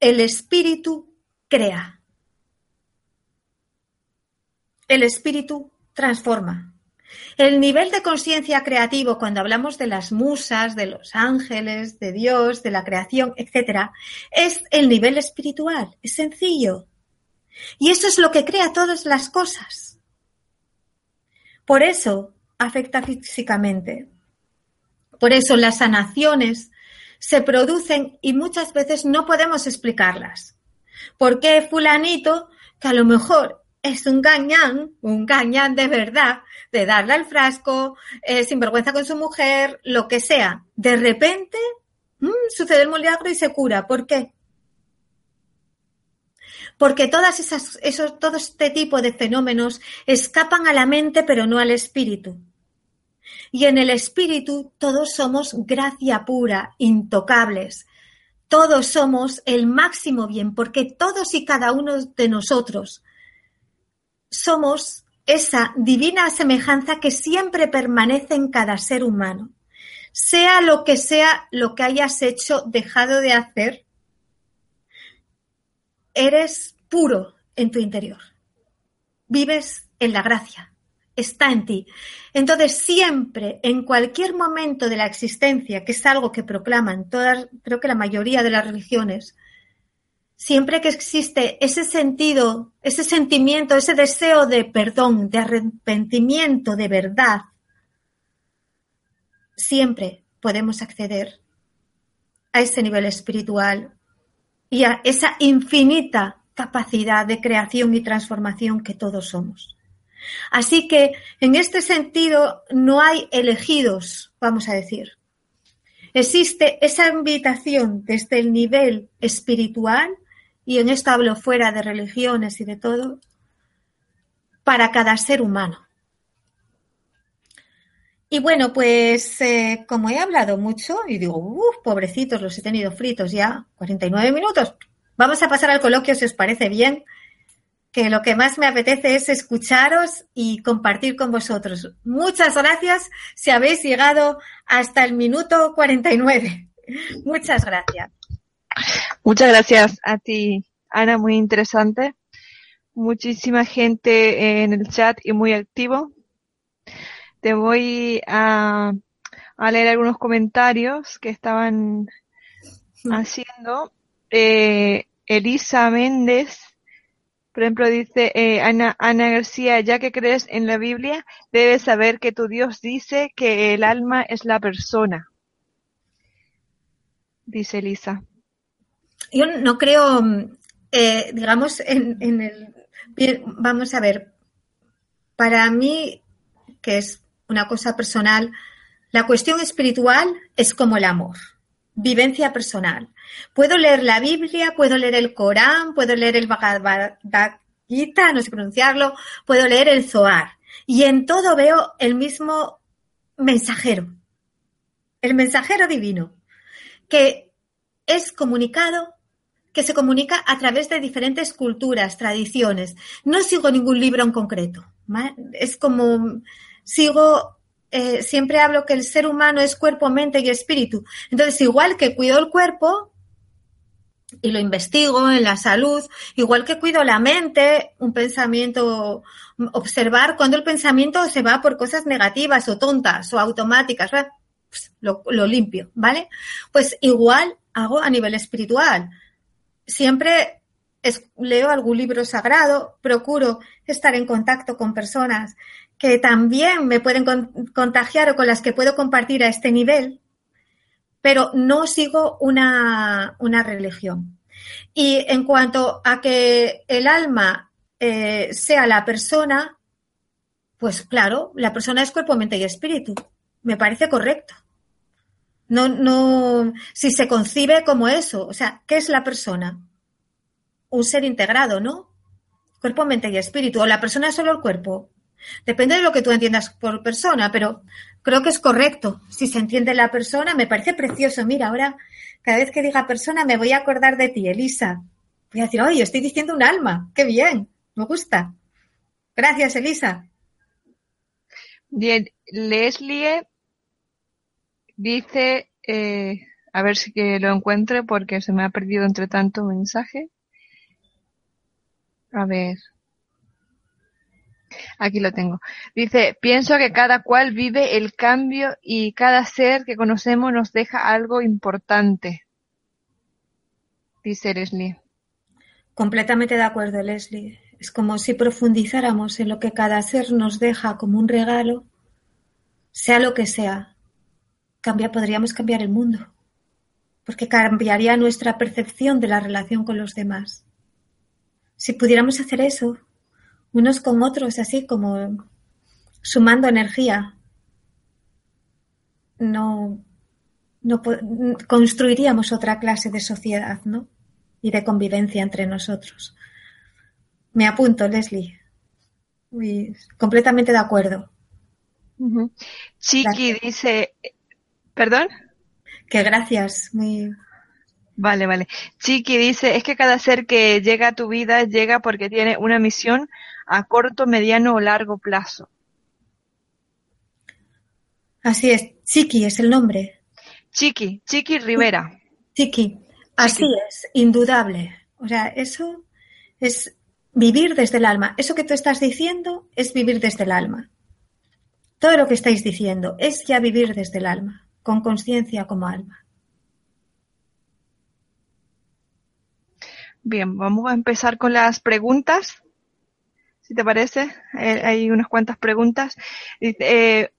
el espíritu crea. El espíritu transforma. El nivel de conciencia creativo, cuando hablamos de las musas, de los ángeles, de Dios, de la creación, etc., es el nivel espiritual. Es sencillo. Y eso es lo que crea todas las cosas. Por eso afecta físicamente. Por eso las sanaciones se producen y muchas veces no podemos explicarlas. ¿Por qué fulanito, que a lo mejor es un gañán, un gañán de verdad, de darle al frasco, eh, sin vergüenza con su mujer, lo que sea, de repente mm, sucede el milagro y se cura? ¿Por qué? porque todas esas, esos, todo este tipo de fenómenos escapan a la mente pero no al espíritu. Y en el espíritu todos somos gracia pura, intocables. Todos somos el máximo bien, porque todos y cada uno de nosotros somos esa divina semejanza que siempre permanece en cada ser humano. Sea lo que sea lo que hayas hecho, dejado de hacer, eres puro en tu interior. Vives en la gracia, está en ti. Entonces, siempre, en cualquier momento de la existencia, que es algo que proclaman todas, creo que la mayoría de las religiones, siempre que existe ese sentido, ese sentimiento, ese deseo de perdón, de arrepentimiento, de verdad, siempre podemos acceder a ese nivel espiritual y a esa infinita capacidad de creación y transformación que todos somos. Así que en este sentido no hay elegidos, vamos a decir. Existe esa invitación desde el nivel espiritual, y en esto hablo fuera de religiones y de todo, para cada ser humano. Y bueno, pues eh, como he hablado mucho y digo, uff, pobrecitos, los he tenido fritos ya, 49 minutos. Vamos a pasar al coloquio si os parece bien, que lo que más me apetece es escucharos y compartir con vosotros. Muchas gracias si habéis llegado hasta el minuto 49. Muchas gracias. Muchas gracias a ti, Ana, muy interesante. muchísima gente en el chat y muy activo. Te voy a, leer algunos comentarios que estaban haciendo. Eh, Elisa Méndez, por ejemplo, dice eh, Ana, Ana García, ya que crees en la Biblia, debes saber que tu Dios dice que el alma es la persona. Dice Elisa. Yo no creo, eh, digamos, en, en el... Vamos a ver, para mí, que es una cosa personal, la cuestión espiritual es como el amor, vivencia personal. Puedo leer la Biblia, puedo leer el Corán, puedo leer el Bhagavad Gita, no sé pronunciarlo, puedo leer el Zohar. Y en todo veo el mismo mensajero, el mensajero divino, que es comunicado, que se comunica a través de diferentes culturas, tradiciones. No sigo ningún libro en concreto. Es como sigo, eh, siempre hablo que el ser humano es cuerpo, mente y espíritu. Entonces, igual que cuido el cuerpo y lo investigo en la salud, igual que cuido la mente, un pensamiento, observar cuando el pensamiento se va por cosas negativas o tontas o automáticas, pues lo, limpio, ¿vale? Pues igual hago a nivel espiritual. Siempre leo algún libro sagrado, procuro estar en contacto con personas que también me pueden contagiar o con las que puedo compartir a este nivel, pero no sigo una, religión. Y en cuanto a que el alma eh, sea la persona, pues claro, la persona es cuerpo, mente y espíritu. Me parece correcto. No, no, si se concibe como eso, o sea, ¿qué es la persona? Un ser integrado, ¿no? Cuerpo, mente y espíritu. O la persona es solo el cuerpo. Depende de lo que tú entiendas por persona, pero creo que es correcto. Si se entiende la persona, me parece precioso. Mira, ahora cada vez que diga persona me voy a acordar de ti, Elisa. Voy a decir, oye, estoy diciendo un alma. Qué bien, me gusta. Gracias, Elisa. Bien, Leslie dice, eh, a ver si que lo encuentre porque se me ha perdido entre tanto mensaje. A ver. Aquí lo tengo. Dice, pienso que cada cual vive el cambio y cada ser que conocemos nos deja algo importante. Dice Leslie. Completamente de acuerdo, Leslie. Es como si profundizáramos en lo que cada ser nos deja como un regalo, sea lo que sea. Cambia, podríamos cambiar el mundo, porque cambiaría nuestra percepción de la relación con los demás. Si pudiéramos hacer eso, unos con otros, así como sumando energía. No, no construiríamos otra clase de sociedad, ¿no? Y de convivencia entre nosotros. Me apunto, Leslie. completamente de acuerdo. Chiqui dice, ¿perdón? Que gracias, muy, Vale, vale. Chiqui dice, es que cada ser que llega a tu vida llega porque tiene una misión a corto, mediano o largo plazo. Así es, Chiqui es el nombre. Chiqui, Chiqui Rivera. Chiqui, así es, indudable. O sea, eso es vivir desde el alma. Eso que tú estás diciendo es vivir desde el alma. Todo lo que estáis diciendo es ya vivir desde el alma, con conciencia como alma. Bien, vamos a empezar con las preguntas. Si te parece, eh, hay unas cuantas preguntas. Eh,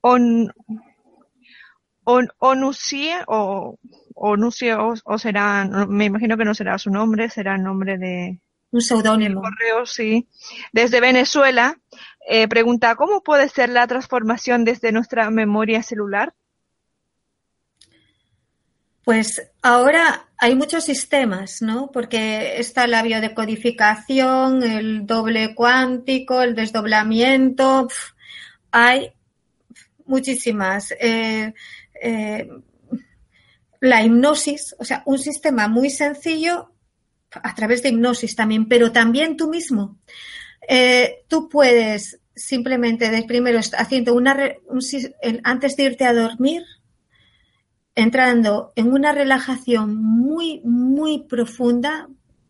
on, o Onucie o, o, será, me imagino que no será su nombre, será el nombre de un seudónimo. Correo, sí. Desde Venezuela, eh, pregunta, ¿cómo puede ser la transformación desde nuestra memoria celular? Pues ahora hay muchos sistemas, ¿no? Porque está la biodecodificación, el doble cuántico, el desdoblamiento, hay muchísimas. Eh, eh, la hipnosis, o sea, un sistema muy sencillo a través de hipnosis también, pero también tú mismo. Eh, tú puedes simplemente, primero, haciendo una, antes de irte a dormir, entrando en una relajación muy, muy profunda,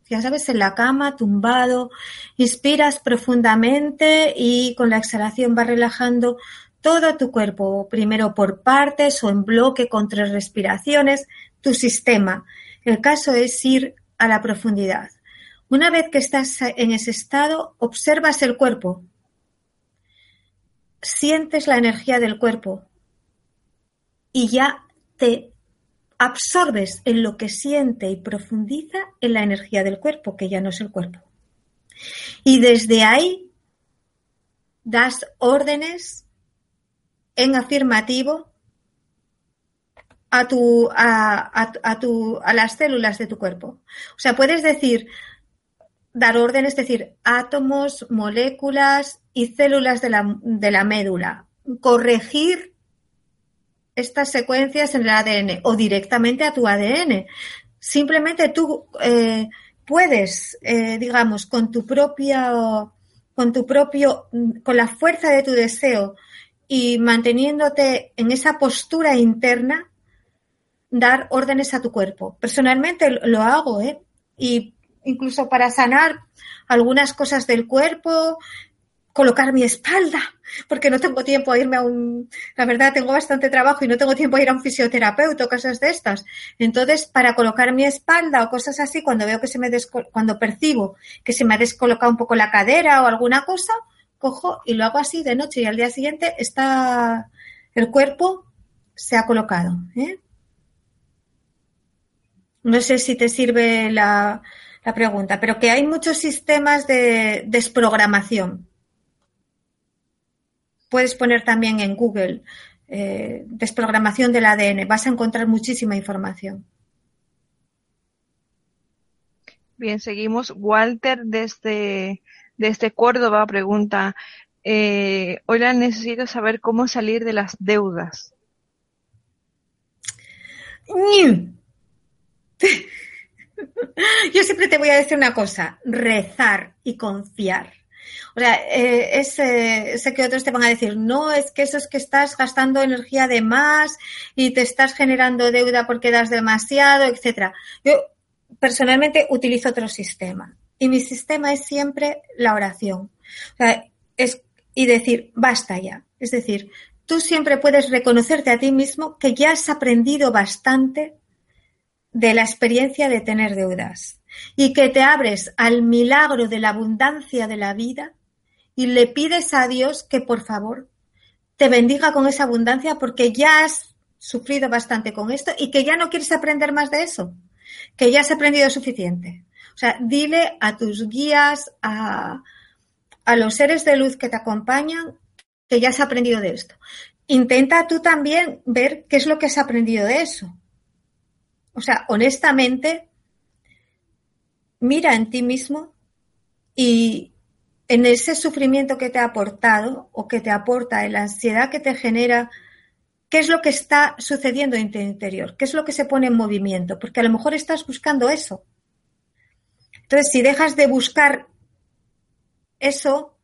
ya sabes, en la cama, tumbado, inspiras profundamente y con la exhalación vas relajando todo tu cuerpo, primero por partes o en bloque con tres respiraciones, tu sistema. El caso es ir a la profundidad. Una vez que estás en ese estado, observas el cuerpo, sientes la energía del cuerpo y ya absorbes en lo que siente y profundiza en la energía del cuerpo, que ya no es el cuerpo. Y desde ahí das órdenes en afirmativo a, tu, a, tu, a las células de tu cuerpo. O sea, puedes decir, dar órdenes, es decir, átomos, moléculas y células de la, de la médula. Corregir estas secuencias en el ADN o directamente a tu ADN. Simplemente tú eh, puedes, eh, digamos, con tu propia, con tu propio, con la fuerza de tu deseo y manteniéndote en esa postura interna, dar órdenes a tu cuerpo. Personalmente lo hago, ¿eh? Y incluso para sanar algunas cosas del cuerpo, colocar mi espalda, porque no tengo tiempo a irme a un, la verdad tengo bastante trabajo y no tengo tiempo a ir a un fisioterapeuta o cosas de estas. Entonces, para colocar mi espalda o cosas así, cuando veo que se me cuando percibo que se me ha descolocado un poco la cadera o alguna cosa, cojo y lo hago así de noche y al día siguiente está el cuerpo se ha colocado. ¿eh? No sé si te sirve la, la pregunta, pero que hay muchos sistemas de desprogramación puedes poner también en Google eh, desprogramación del ADN, vas a encontrar muchísima información. Bien, seguimos. Walter desde, desde Córdoba pregunta, eh, hola, necesito saber cómo salir de las deudas. Yo siempre te voy a decir una cosa, rezar y confiar. O sea, eh, sé que otros te van a decir, no, es que eso es que estás gastando energía de más y te estás generando deuda porque das demasiado, etcétera. Yo personalmente utilizo otro sistema y mi sistema es siempre la oración. Y decir, basta ya. Es decir, tú siempre puedes reconocerte a ti mismo que ya has aprendido bastante de la experiencia de tener deudas y que te abres al milagro de la abundancia de la vida y le pides a Dios que por favor te bendiga con esa abundancia porque ya has sufrido bastante con esto y que ya no quieres aprender más de eso, que ya has aprendido suficiente. O sea, dile a tus guías, a, a los seres de luz que te acompañan, que ya has aprendido de esto. Intenta tú también ver qué es lo que has aprendido de eso. O sea, honestamente, mira en ti mismo y, en ese sufrimiento que te ha aportado o que te aporta, en la ansiedad que te genera, ¿qué es lo que está sucediendo en tu interior? ¿Qué es lo que se pone en movimiento? Porque a lo mejor estás buscando eso. Entonces, si dejas de buscar eso,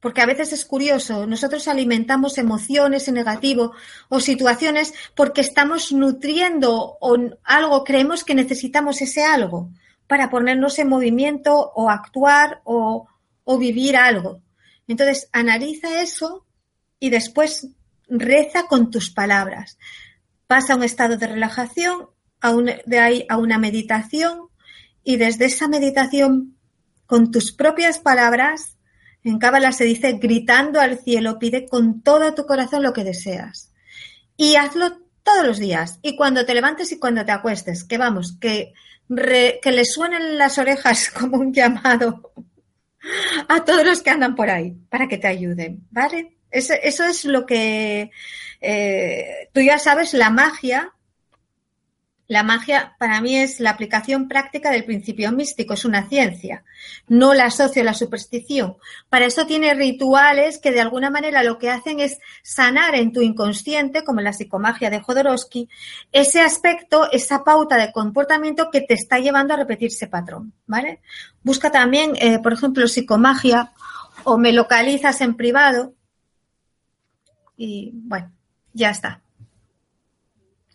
porque a veces es curioso, nosotros alimentamos emociones en negativo o situaciones porque estamos nutriendo o algo, creemos que necesitamos ese algo para ponernos en movimiento o actuar o, o vivir algo. Entonces, analiza eso y después reza con tus palabras. Pasa a un estado de relajación, de ahí a una meditación y desde esa meditación, con tus propias palabras, en Cábala se dice gritando al cielo, pide con todo tu corazón lo que deseas. Y hazlo todos los días. Y cuando te levantes y cuando te acuestes, que vamos, que, que le suenen las orejas como un llamado a todos los que andan por ahí para que te ayuden, ¿vale? Eso, es lo que eh, tú ya sabes, la magia. La magia para mí es la aplicación práctica del principio místico, es una ciencia. No la asocio a la superstición. Para eso tiene rituales que de alguna manera lo que hacen es sanar en tu inconsciente, como la psicomagia de Jodorowsky, ese aspecto, esa pauta de comportamiento que te está llevando a repetir ese patrón, ¿vale? Busca también, eh, por ejemplo, psicomagia o me localizas en privado y bueno, ya está.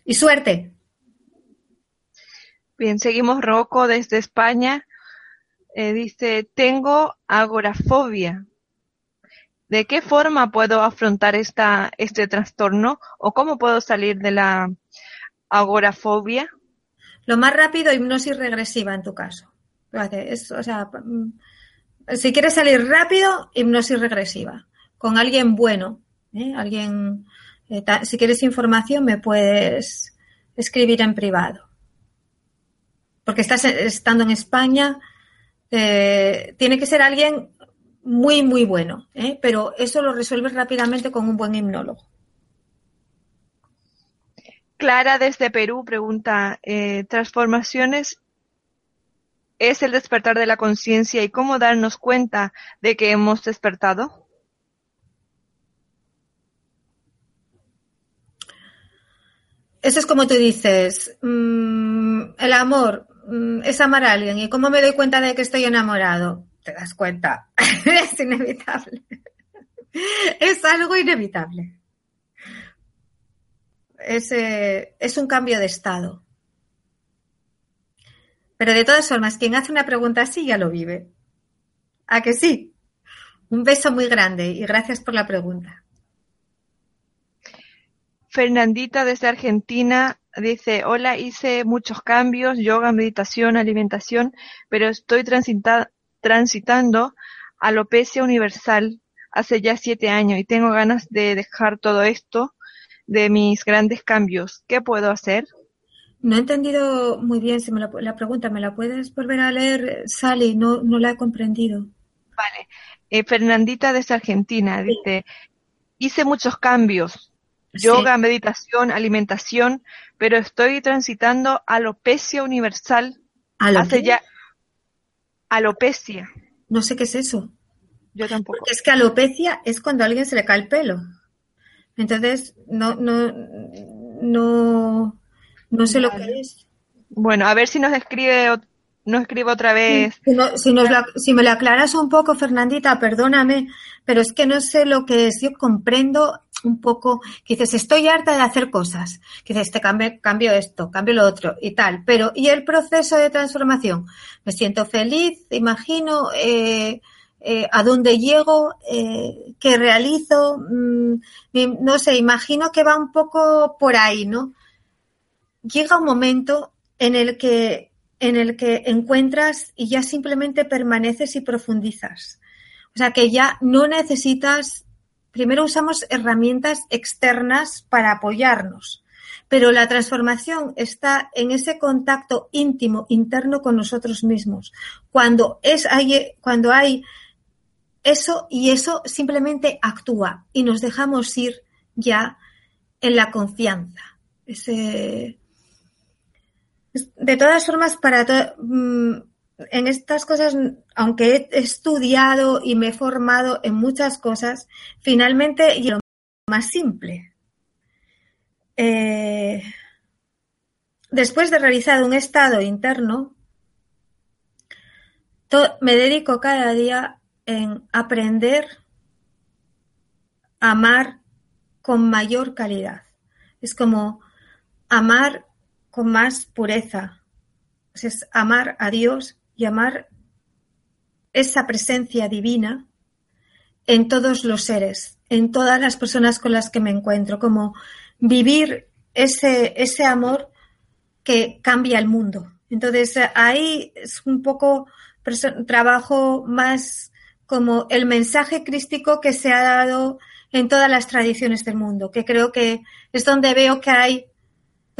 Y suerte. Bien, seguimos Rocco desde España. Eh, dice, tengo agorafobia. ¿De qué forma puedo afrontar esta, este trastorno o cómo puedo salir de la agorafobia? Lo más rápido, hipnosis regresiva en tu caso. o sea, mm, si quieres salir rápido, hipnosis regresiva. Con alguien bueno, ¿eh? alguien, eh, si quieres información me puedes escribir en privado. Porque estás estando en España, eh, tiene que ser alguien muy, muy bueno, pero eso lo resuelves rápidamente con un buen hipnólogo. Clara desde Perú pregunta, ¿transformaciones es el despertar de la conciencia y cómo darnos cuenta de que hemos despertado? Eso es como tú dices, mm, el amor es amar a alguien. ¿Y cómo me doy cuenta de que estoy enamorado? Te das cuenta. es inevitable. es algo inevitable. Es, eh, es un cambio de estado. Pero de todas formas, quien hace una pregunta así ya lo vive. ¿A que sí? Un beso muy grande y gracias por la pregunta. Fernandita desde Argentina dice, hola, hice muchos cambios, yoga, meditación, alimentación, pero estoy transitando alopecia universal hace ya siete años y tengo ganas de dejar todo esto de mis grandes cambios. ¿Qué puedo hacer? No he entendido muy bien si me la, pregunta, ¿me la puedes volver a leer, Sally? No, no la he comprendido. Vale. Eh, Fernandita desde Argentina dice, hice muchos cambios, yoga, meditación, alimentación, pero estoy transitando alopecia universal. Hace ya alopecia. No sé qué es eso. Yo tampoco. es que alopecia es cuando a alguien se le cae el pelo. Entonces, no, no, no, no sé lo que es. Bueno, a ver si nos escribe, nos escribe otra vez. Si, si, me lo aclaras un poco, Fernandita, perdóname, pero es que no sé lo que es. Yo comprendo un poco que dices, estoy harta de hacer cosas. Que dices, este cambio, cambio esto, cambio lo otro y tal. Pero, ¿y el proceso de transformación? Me siento feliz, imagino, eh, eh, a dónde llego, eh, qué realizo, mm, no sé, imagino que va un poco por ahí, ¿no? llega un momento en el que en el que encuentras y ya simplemente permaneces y profundizas. O sea que ya no necesitas, primero usamos herramientas externas para apoyarnos, pero la transformación está en ese contacto íntimo, interno con nosotros mismos. Cuando, es, hay, cuando hay eso y eso simplemente actúa y nos dejamos ir ya en la confianza. Ese, de todas formas, para mm, en estas cosas, aunque he estudiado y me he formado en muchas cosas, finalmente lo más simple. Eh, después de realizar un estado interno, me dedico cada día en aprender a amar con mayor calidad. Es como amar con más pureza. Es amar a Dios y amar esa presencia divina en todos los seres, en todas las personas con las que me encuentro, como vivir ese, ese amor que cambia el mundo. Entonces ahí es un poco trabajo más como el mensaje crístico que se ha dado en todas las tradiciones del mundo, que creo que es donde veo que hay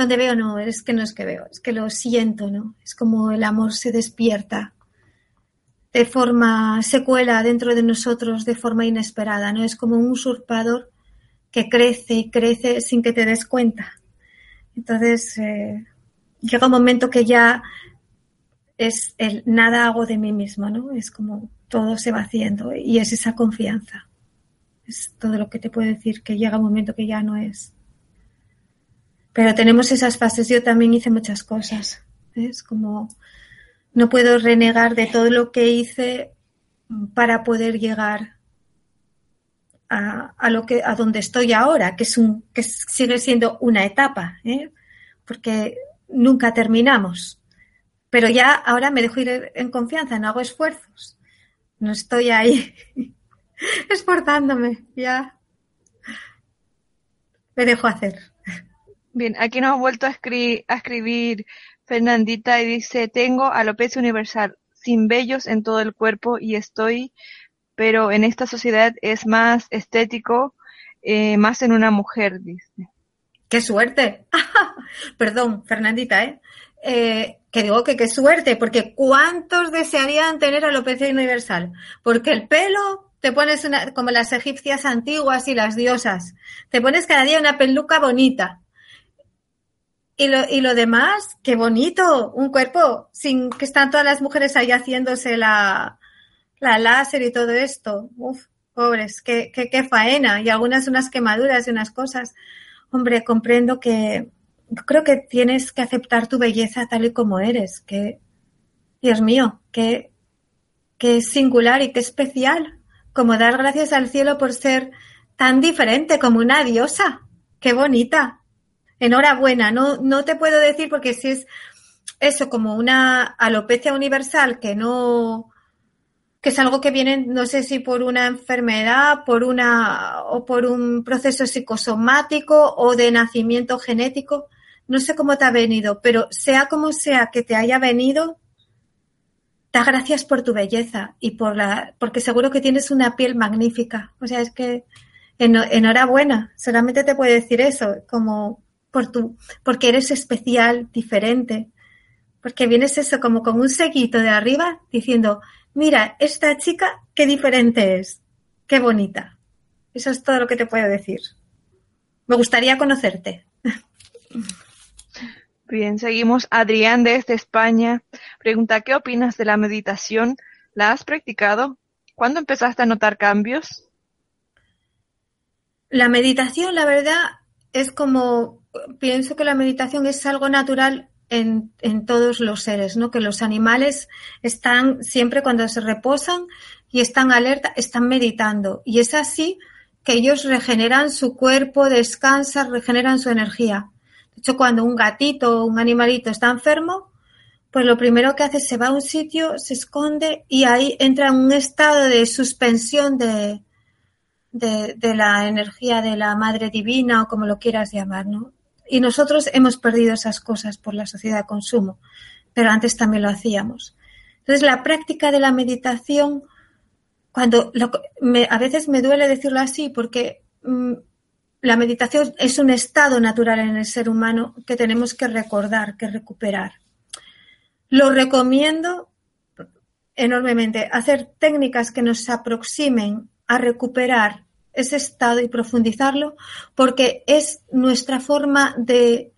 donde veo no, es que no es que veo, es que lo siento, ¿no? Es como el amor se despierta de forma, se cuela dentro de nosotros de forma inesperada, ¿no? Es como un usurpador que crece y crece sin que te des cuenta. Entonces, eh, llega un momento que ya es el nada hago de mí mismo, ¿no? Es como todo se va haciendo y es esa confianza. Es todo lo que te puedo decir, que llega un momento que ya no es pero tenemos esas fases. Yo también hice muchas cosas. Es como no puedo renegar de todo lo que hice para poder llegar a, lo que a donde estoy ahora, que es un que sigue siendo una etapa, ¿eh? porque nunca terminamos. pero ya ahora me dejo ir en confianza, no hago esfuerzos. No estoy ahí esforzándome, ya me dejo hacer. Bien, aquí nos ha vuelto a, escribir Fernandita y dice, tengo alopecia universal, sin vellos en todo el cuerpo y estoy, pero en esta sociedad es más estético, eh, más en una mujer, dice. ¡Qué suerte! Perdón, Fernandita, ¿eh? ¿eh? Que digo que qué suerte, porque ¿cuántos desearían tener alopecia universal? Porque el pelo te pones una, como las egipcias antiguas y las diosas, te pones cada día una peluca bonita. Y lo, y lo demás, qué bonito, un cuerpo sin que están todas las mujeres ahí haciéndose la, la láser y todo esto. Uf, pobres, qué, qué, qué faena. Y algunas unas quemaduras y unas cosas hombre, comprendo que creo que tienes que aceptar tu belleza tal y como eres, que, Dios mío, que es singular y que especial, como dar gracias al cielo por ser tan diferente como una diosa. Qué bonita. Enhorabuena. No, no te puedo decir porque si es eso como una alopecia universal que no, que es algo que viene, no sé si por una enfermedad, por una o por un proceso psicosomático o de nacimiento genético. No sé cómo te ha venido, pero sea como sea que te haya venido, da gracias por tu belleza y por la, porque seguro que tienes una piel magnífica. O sea, es que enhorabuena. Solamente te puedo decir eso, como por tu, porque eres especial, diferente. Porque vienes eso como con un seguito de arriba diciendo, mira, esta chica, qué diferente es, qué bonita. Eso es todo lo que te puedo decir. Me gustaría conocerte. Bien, seguimos. Adrián desde España pregunta, ¿qué opinas de la meditación? ¿La has practicado? ¿Cuándo empezaste a notar cambios? La meditación, la verdad, es como, pienso que la meditación es algo natural en, en, todos los seres, ¿no? Que los animales están siempre cuando se reposan y están alerta, están meditando. Y es así que ellos regeneran su cuerpo, descansan, regeneran su energía. De hecho, cuando un gatito o un animalito está enfermo, pues lo primero que hace es se va a un sitio, se esconde y ahí entra en un estado de suspensión de, de, de la energía de la madre divina o como lo quieras llamar, ¿no? Y nosotros hemos perdido esas cosas por la sociedad de consumo, pero antes también lo hacíamos. Entonces, la práctica de la meditación, cuando a veces me duele decirlo así, porque mm, la meditación es un estado natural en el ser humano que tenemos que recordar, que recuperar. Lo recomiendo enormemente, hacer técnicas que nos aproximen a recuperar ese estado y profundizarlo, porque es nuestra forma de,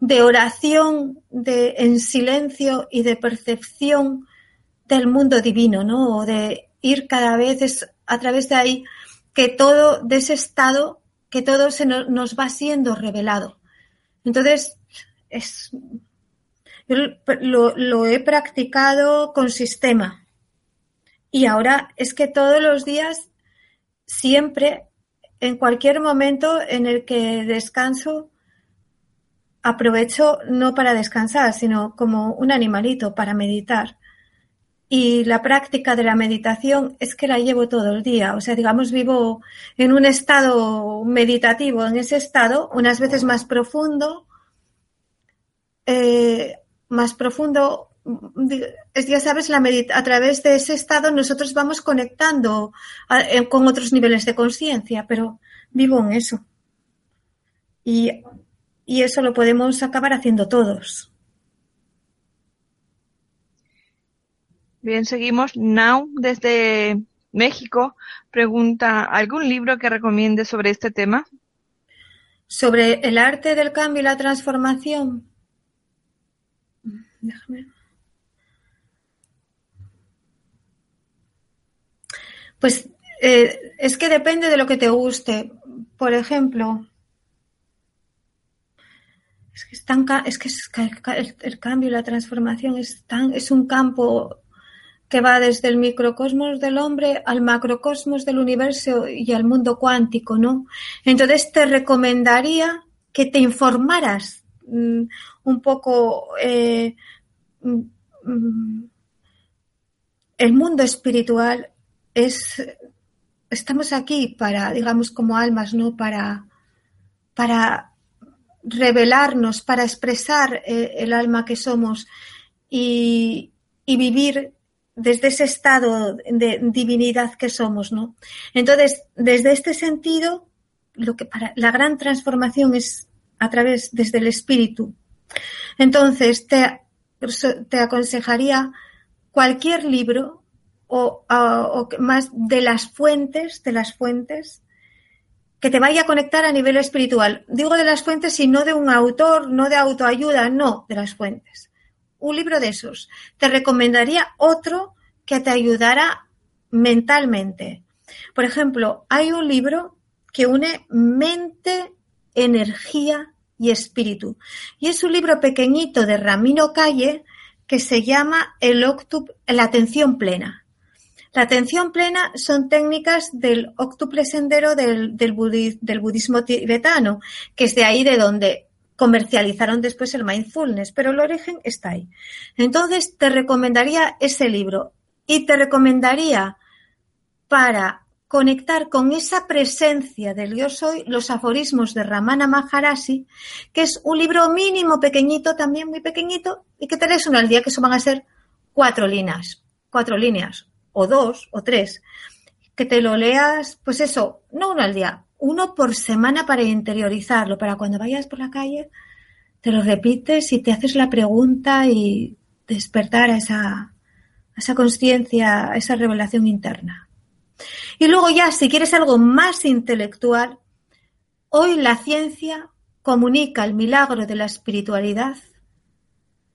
de oración de, en silencio y de percepción del mundo divino, ¿no? O de ir cada vez a través de ahí que todo, de ese estado, que todo se nos va siendo revelado. Entonces, es, yo lo he practicado con sistema. Y ahora es que todos los días siempre, en cualquier momento en el que descanso, aprovecho no para descansar, sino como un animalito para meditar. Y la práctica de la meditación es que la llevo todo el día. O sea, digamos, vivo en un estado meditativo, en ese estado, unas veces más profundo, eh, más profundo ya sabes, la a través de ese estado nosotros vamos conectando con otros niveles de conciencia, pero vivo en eso. Y, y eso lo podemos acabar haciendo todos. Bien, seguimos. Now, desde México, pregunta, ¿algún libro que recomiende sobre este tema? Sobre el arte del cambio y la transformación. Déjame. Pues eh, es que depende de lo que te guste. Por ejemplo, es que, es, que el, el, cambio la transformación es, tan, es un campo que va desde el microcosmos del hombre al macrocosmos del universo y al mundo cuántico, ¿no? Entonces te recomendaría que te informaras mmm, un poco eh, mm, el mundo espiritual es, estamos aquí para, digamos, como almas, ¿no? Para, para revelarnos, para expresar eh, el alma que somos y, y vivir desde ese estado de divinidad que somos, ¿no? Entonces, desde este sentido, lo que para la gran transformación es a través desde el espíritu. Entonces, te, te aconsejaría cualquier libro o, más de las fuentes, de las fuentes, que te vaya a conectar a nivel espiritual. Digo de las fuentes y no de un autor, no de autoayuda, no, de las fuentes un libro de esos. Te recomendaría otro que te ayudara mentalmente. Por ejemplo, hay un libro que une mente, energía y espíritu. Y es un libro pequeñito de Ramiro Calle que se llama el octup la atención plena. La atención plena son técnicas del octuple sendero del, budismo tibetano, que es de ahí de donde comercializaron después el mindfulness, pero el origen está ahí. Entonces, te recomendaría ese libro y te recomendaría para conectar con esa presencia del yo soy los aforismos de Ramana Maharashi, que es un libro mínimo, pequeñito, también muy pequeñito, y que te lees uno al día, que eso van a ser cuatro líneas, cuatro líneas, o dos, o tres, que te lo leas, pues eso, no uno al día, uno por semana para interiorizarlo, para cuando vayas por la calle, te lo repites y te haces la pregunta y despertar a esa, esa conciencia, a esa revelación interna. Y luego ya, si quieres algo más intelectual, hoy la ciencia comunica el milagro de la espiritualidad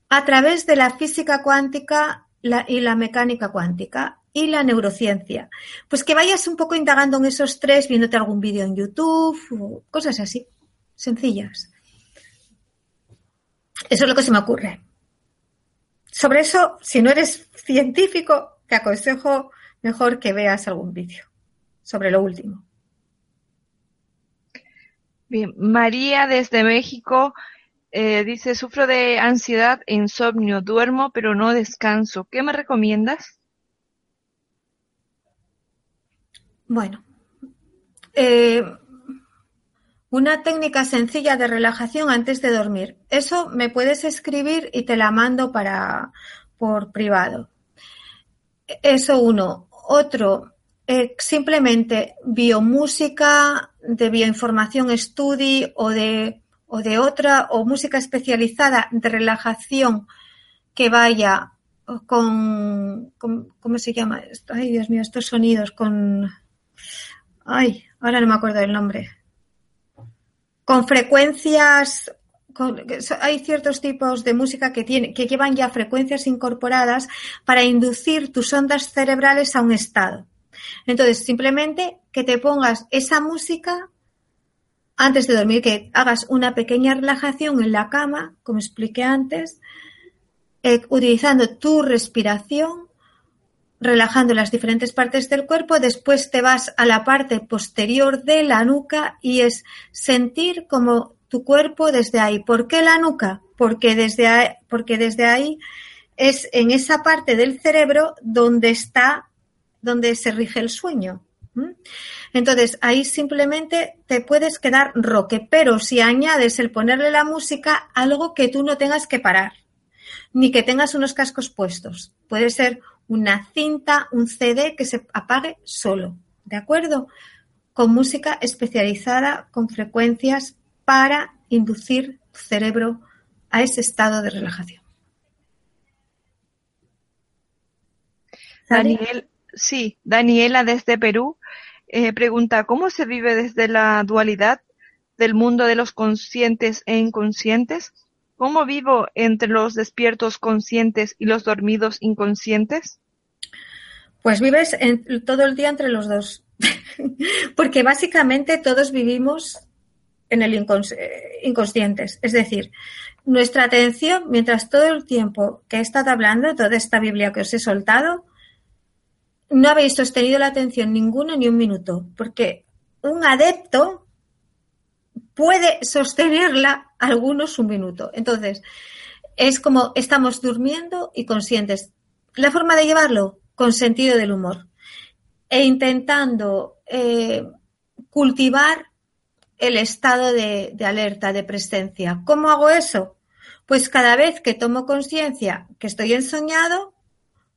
a través de la física cuántica y la mecánica cuántica y la neurociencia. Pues que vayas un poco indagando en esos tres, viéndote algún vídeo en YouTube, o cosas así, sencillas. Eso es lo que se me ocurre. Sobre eso, si no eres científico, te aconsejo mejor que veas algún vídeo sobre lo último. Bien, María desde México eh, dice, sufro de ansiedad insomnio, duermo pero no descanso. ¿Qué me recomiendas? Bueno, eh, una técnica sencilla de relajación antes de dormir. Eso me puedes escribir y te la mando para por privado. Eso uno. Otro, eh, simplemente biomúsica, de bioinformación estudi o de, o de otra, o música especializada de relajación que vaya con, con ¿cómo se llama? Ay, Dios mío, estos sonidos con Ay, ahora no me acuerdo del nombre. Con frecuencias hay ciertos tipos de música que, tiene, que llevan ya frecuencias incorporadas para inducir tus ondas cerebrales a un estado. Entonces, simplemente que te pongas esa música antes de dormir, que hagas una pequeña relajación en la cama, como expliqué antes, eh, utilizando tu respiración relajando las diferentes partes del cuerpo, después te vas a la parte posterior de la nuca y es sentir como tu cuerpo desde ahí. ¿Por qué la nuca? Porque desde ahí, es en esa parte del cerebro donde está, donde se rige el sueño. Entonces, ahí simplemente te puedes quedar roque, pero si añades el ponerle la música, algo que tú no tengas que parar, ni que tengas unos cascos puestos. Puede ser una cinta, un CD que se apague solo, ¿de acuerdo? Con música especializada, con frecuencias para inducir tu cerebro a ese estado de relajación. Daniel, sí, Daniela desde Perú eh, pregunta, ¿cómo se vive desde la dualidad del mundo de los conscientes e inconscientes? ¿Cómo vivo entre los despiertos conscientes y los dormidos inconscientes? Pues vives todo el día entre los dos. Porque básicamente todos vivimos en el eh, inconscientes. Es decir, nuestra atención, mientras todo el tiempo que he estado hablando, toda esta Biblia que os he soltado, no habéis sostenido la atención ninguno ni un minuto. Porque un adepto puede sostenerla algunos un minuto. Entonces, es como estamos durmiendo y conscientes. La forma de llevarlo, con sentido del humor. E intentando eh, cultivar el estado de, de alerta, de presencia. ¿Cómo hago eso? Pues cada vez que tomo conciencia que estoy ensoñado,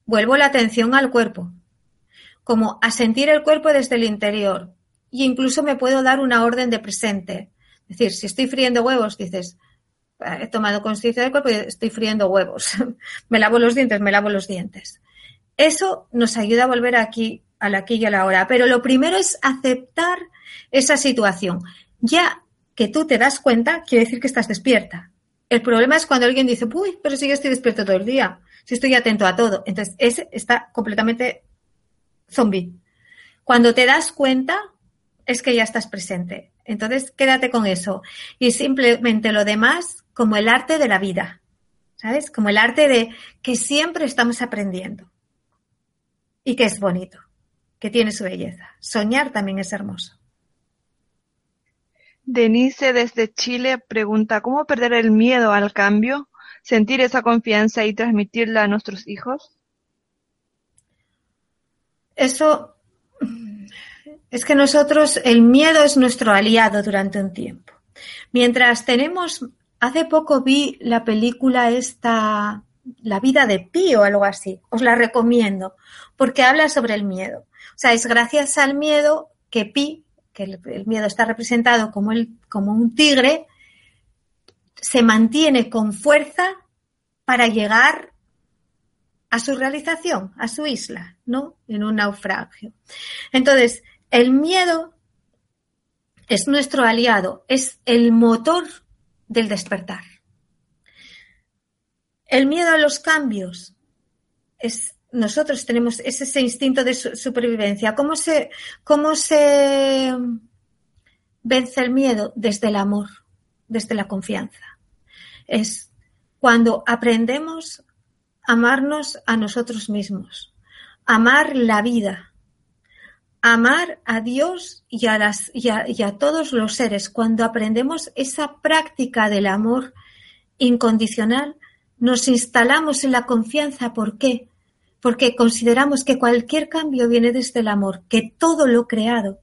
vuelvo la atención al cuerpo, como a sentir el cuerpo desde el interior. Y incluso me puedo dar una orden de presente. Es decir, si estoy friendo huevos, dices, he tomado conciencia del cuerpo y estoy friendo huevos. me lavo los dientes, me lavo los dientes. Eso nos ayuda a volver aquí, al aquí y a la hora. Pero lo primero es aceptar esa situación. Ya que tú te das cuenta, quiere decir que estás despierta. El problema es cuando alguien dice, uy, pero si yo estoy despierto todo el día, si estoy atento a todo. Entonces, ese está completamente zombie. Cuando te das cuenta, es que ya estás presente. Entonces, quédate con eso. Y simplemente lo demás como el arte de la vida, ¿sabes? Como el arte de que siempre estamos aprendiendo y que es bonito, que tiene su belleza. Soñar también es hermoso. Denise desde Chile pregunta, ¿cómo perder el miedo al cambio, sentir esa confianza y transmitirla a nuestros hijos? Eso es que nosotros, el miedo es nuestro aliado durante un tiempo. Mientras tenemos Hace poco vi la película esta, La vida de Pi o algo así. Os la recomiendo porque habla sobre el miedo. O sea, es gracias al miedo que Pi, que el, miedo está representado como, el, como un tigre, se mantiene con fuerza para llegar a su realización, a su isla, ¿no? En un naufragio. Entonces, el miedo es nuestro aliado, es el motor del despertar. El miedo a los cambios es nosotros tenemos ese instinto de supervivencia. ¿Cómo se, ¿Cómo se vence el miedo? Desde el amor, desde la confianza. Es cuando aprendemos a amarnos a nosotros mismos, amar la vida, amar a Dios y a, las, y a, todos los seres. Cuando aprendemos esa práctica del amor incondicional, nos instalamos en la confianza. ¿Por qué? Porque consideramos que cualquier cambio viene desde el amor, que todo lo creado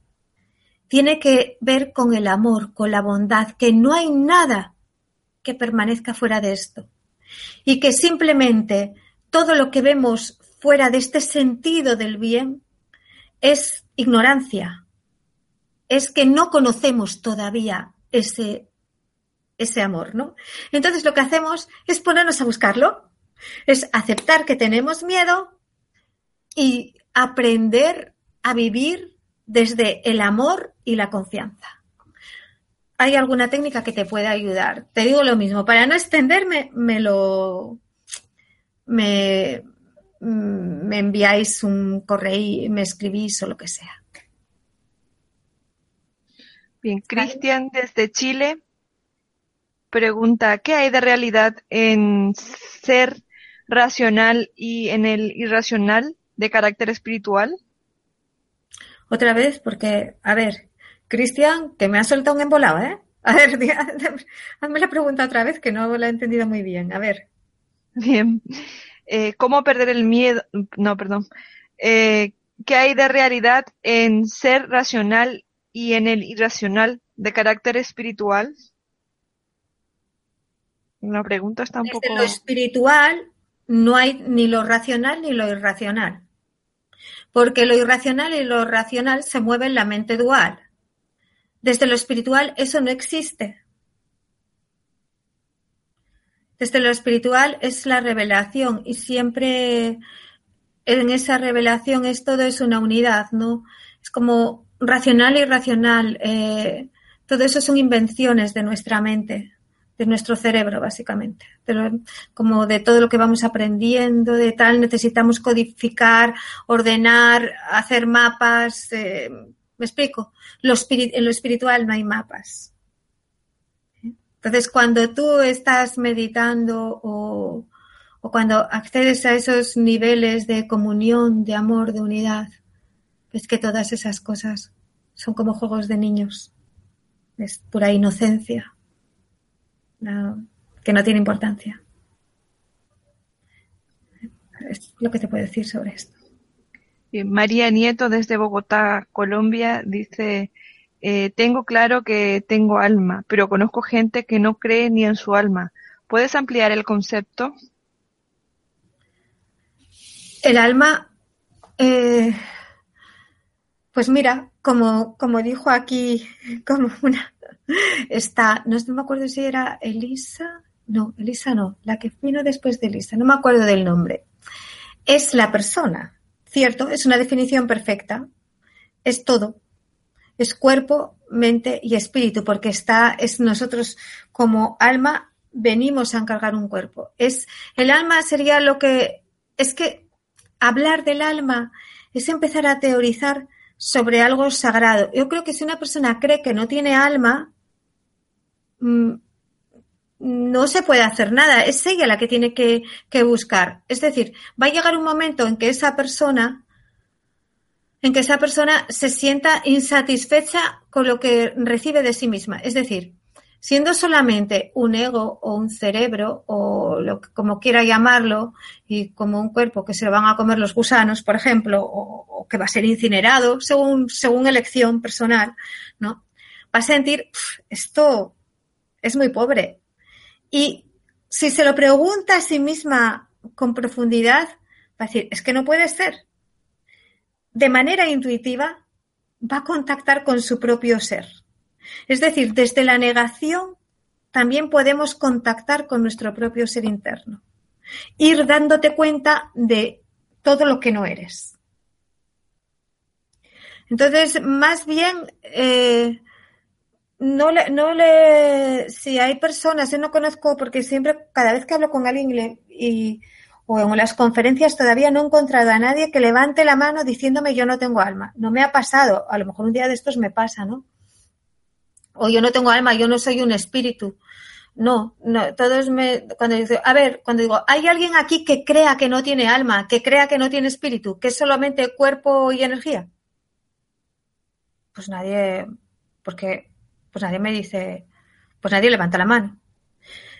tiene que ver con el amor, con la bondad, que no hay nada que permanezca fuera de esto. Y que simplemente todo lo que vemos fuera de este sentido del bien es ignorancia, es que no conocemos todavía ese, ese amor, ¿no? Entonces lo que hacemos es ponernos a buscarlo, es aceptar que tenemos miedo y aprender a vivir desde el amor y la confianza. ¿Hay alguna técnica que te pueda ayudar? Te digo lo mismo, para no extenderme, me lo me, me enviáis un correo, me escribís o lo que sea. Bien, Cristian desde Chile pregunta, ¿qué hay de realidad en ser racional y en el irracional de carácter espiritual? Otra vez, porque, a ver, Cristian, que me ha soltado un embolado, ¿eh? A ver, hazme la pregunta otra vez, que no la he entendido muy bien. A ver. Bien. Eh, ¿Cómo perder el miedo? No, perdón. Eh, ¿Qué hay de realidad en ser racional y en el irracional de carácter espiritual? La pregunta está un Desde lo espiritual no hay ni lo racional ni lo irracional. Porque lo irracional y lo racional se mueven en la mente dual. Desde lo espiritual eso no existe. Desde lo espiritual es la revelación y siempre en esa revelación es todo es una unidad, ¿no? Es como racional y irracional. Eh, todo eso son invenciones de nuestra mente, de nuestro cerebro, básicamente. como de todo lo que vamos aprendiendo, de tal, necesitamos codificar, ordenar, hacer mapas. Eh, ¿Me explico? en lo espiritual no hay mapas. Entonces, cuando tú estás meditando o, cuando accedes a esos niveles de comunión, de amor, de unidad, ves que todas esas cosas son como juegos de niños. Es pura inocencia, que no tiene importancia. es lo que te puedo decir sobre esto. María Nieto desde Bogotá, Colombia, dice, eh, tengo claro que tengo alma, pero conozco gente que no cree ni en su alma. ¿Puedes ampliar el concepto? El alma, eh, pues mira, como, como dijo aquí, como una, está, no, me acuerdo si era Elisa, no, Elisa no, la que vino después de Elisa, no me acuerdo del nombre. Es la persona, ¿cierto? Es una definición perfecta. Es todo. Es cuerpo, mente y espíritu, porque está, es nosotros como alma venimos a encargar un cuerpo. Es, el alma sería lo que, es que hablar del alma es empezar a teorizar sobre algo sagrado. Yo creo que si una persona cree que no tiene alma, mm, no se puede hacer nada. Es ella la que tiene que, que, buscar. Es decir, va a llegar un momento en que esa persona, en que esa persona se sienta insatisfecha con lo que recibe de sí misma. Es decir, siendo solamente un ego o un cerebro o lo como quiera llamarlo y como un cuerpo que se van a comer los gusanos, por ejemplo, o, que va a ser incinerado según, según elección personal, ¿no? Va a sentir, esto es muy pobre. Y si se lo pregunta a sí misma con profundidad, va a decir, es que no puede ser. De manera intuitiva, va a contactar con su propio ser es decir, desde la negación también podemos contactar con nuestro propio ser interno. Ir dándote cuenta de todo lo que no eres. Entonces, más bien, eh, no le, no le, si hay personas, yo no conozco, porque siempre, cada vez que hablo con alguien y, o en las conferencias todavía no he encontrado a nadie que levante la mano diciéndome yo no tengo alma. No me ha pasado, a lo mejor un día de estos me pasa, ¿no? o yo no tengo alma, yo no soy un espíritu. No, no, todos me, cuando digo, a ver, cuando digo, ¿hay alguien aquí que crea que no tiene alma, que crea que no tiene espíritu, que es solamente cuerpo y energía? Pues nadie, porque, pues nadie me dice, pues nadie levanta la mano.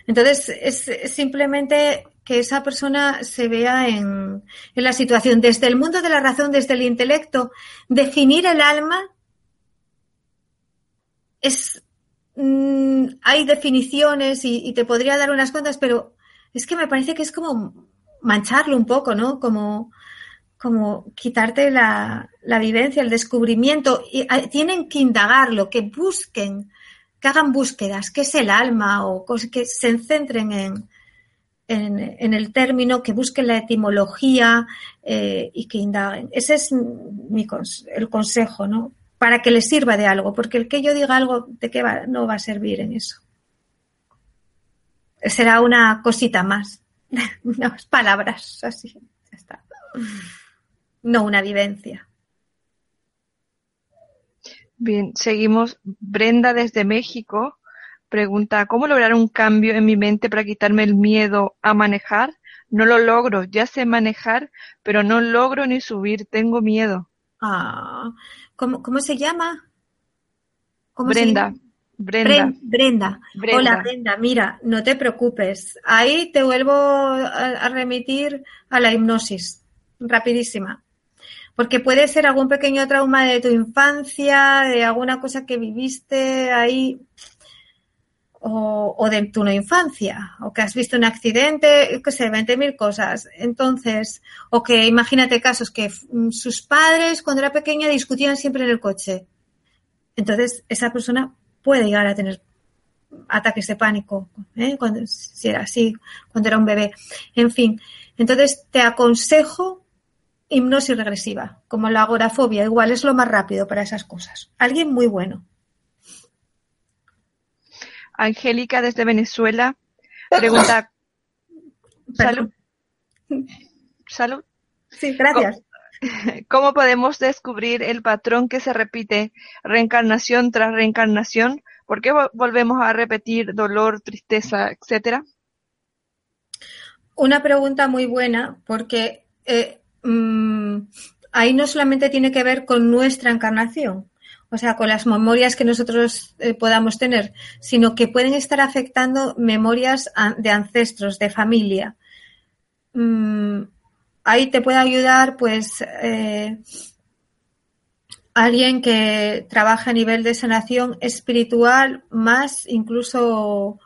Entonces, es simplemente que esa persona se vea en, la situación desde el mundo de la razón, desde el intelecto, definir el alma es mm, hay definiciones y, te podría dar unas cuantas, pero es que me parece que es como mancharlo un poco, ¿no? Como, como quitarte la, vivencia, el descubrimiento. Y ah, tienen que indagarlo, que busquen, hagan búsquedas, que es el alma o que se centren en, en, el término, que busquen la etimología eh, y que indaguen. Ese es el consejo, ¿no? para que les sirva de algo, porque el que yo diga algo de qué va, no va a servir en eso. Será una cosita más, unas palabras así, ya está. No una vivencia. Bien, seguimos. Brenda desde México pregunta, ¿cómo lograr un cambio en mi mente para quitarme el miedo a manejar? No lo logro, ya sé manejar, pero no logro ni subir, tengo miedo. Ah, ¿Cómo, cómo se llama? Brenda. Brenda. Brenda. Hola Brenda, mira, no te preocupes. Ahí te vuelvo a, remitir a la hipnosis, rapidísima. Porque puede ser algún pequeño trauma de tu infancia, de alguna cosa que viviste ahí, o, de tu no infancia, o que has visto un accidente, que sé, 20.000 cosas. Entonces, o que imagínate casos que sus padres cuando era pequeña discutían siempre en el coche. Entonces, esa persona puede llegar a tener ataques de pánico, ¿eh? cuando, si era así, cuando era un bebé. En fin, entonces te aconsejo hipnosis regresiva, como la agorafobia, igual es lo más rápido para esas cosas. Alguien muy bueno. Angélica desde Venezuela pregunta. Salud. Salud. Sí, gracias. ¿Cómo, podemos descubrir el patrón que se repite reencarnación tras reencarnación? ¿Por qué volvemos a repetir dolor, tristeza, etcétera? Una pregunta muy buena, porque eh, mm, ahí no solamente tiene que ver con nuestra encarnación, o sea, con las memorias que nosotros eh, podamos tener, sino que pueden estar afectando memorias de ancestros, de familia. Mm, ahí te puede ayudar, pues, eh, alguien que trabaja a nivel de sanación espiritual, más incluso,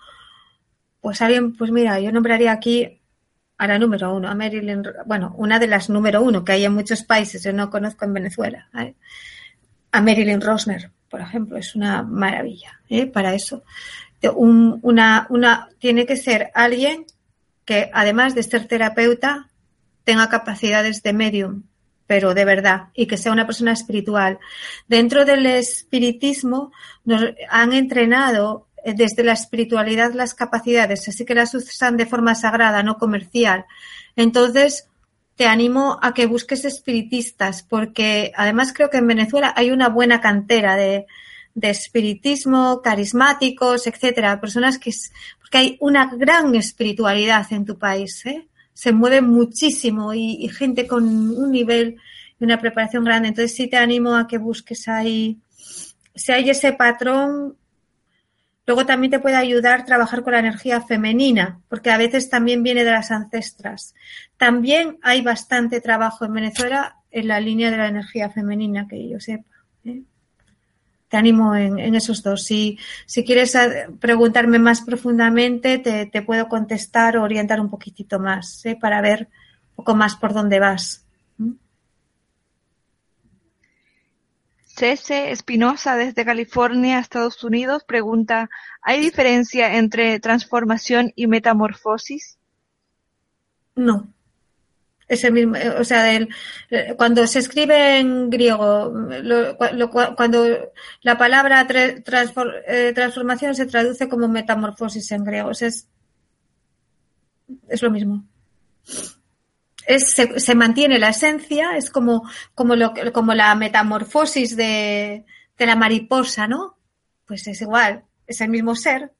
pues alguien, pues mira, yo nombraría aquí a la número uno, a Marilyn, bueno, una de las número uno que hay en muchos países, yo no conozco en Venezuela, a Marilyn Rosner, por ejemplo, es una maravilla ¿eh? para eso. una, una, tiene que ser alguien que, además de ser terapeuta, tenga capacidades de medium, pero de verdad, y que sea una persona espiritual. Dentro del espiritismo nos han entrenado eh, desde la espiritualidad las capacidades, así que las usan de forma sagrada, no comercial. Entonces, te animo a que busques espiritistas, porque además creo que en Venezuela hay una buena cantera de, de espiritismo, carismáticos, etcétera, personas que porque hay una gran espiritualidad en tu país, ¿eh? se mueve muchísimo y, gente con un nivel y una preparación grande. Entonces sí te animo a que busques ahí, si hay ese patrón, luego también te puede ayudar a trabajar con la energía femenina, porque a veces también viene de las ancestras. También hay bastante trabajo en Venezuela en la línea de la energía femenina, que yo sepa. ¿eh? te animo en, esos dos. Si, si quieres eh, preguntarme más profundamente, te, puedo contestar o orientar un poquitito más ¿eh? para ver un poco más por dónde vas. Cese Espinosa desde California, Estados Unidos, pregunta, ¿hay diferencia entre transformación y metamorfosis? No, ese mismo, eh, o sea, el, cuando se escribe en griego, cuando la palabra eh, transformación se traduce como metamorfosis en griego, es, es lo mismo. Se, mantiene la esencia, es como, como la metamorfosis de, de la mariposa, ¿no? Pues es igual, es el mismo ser.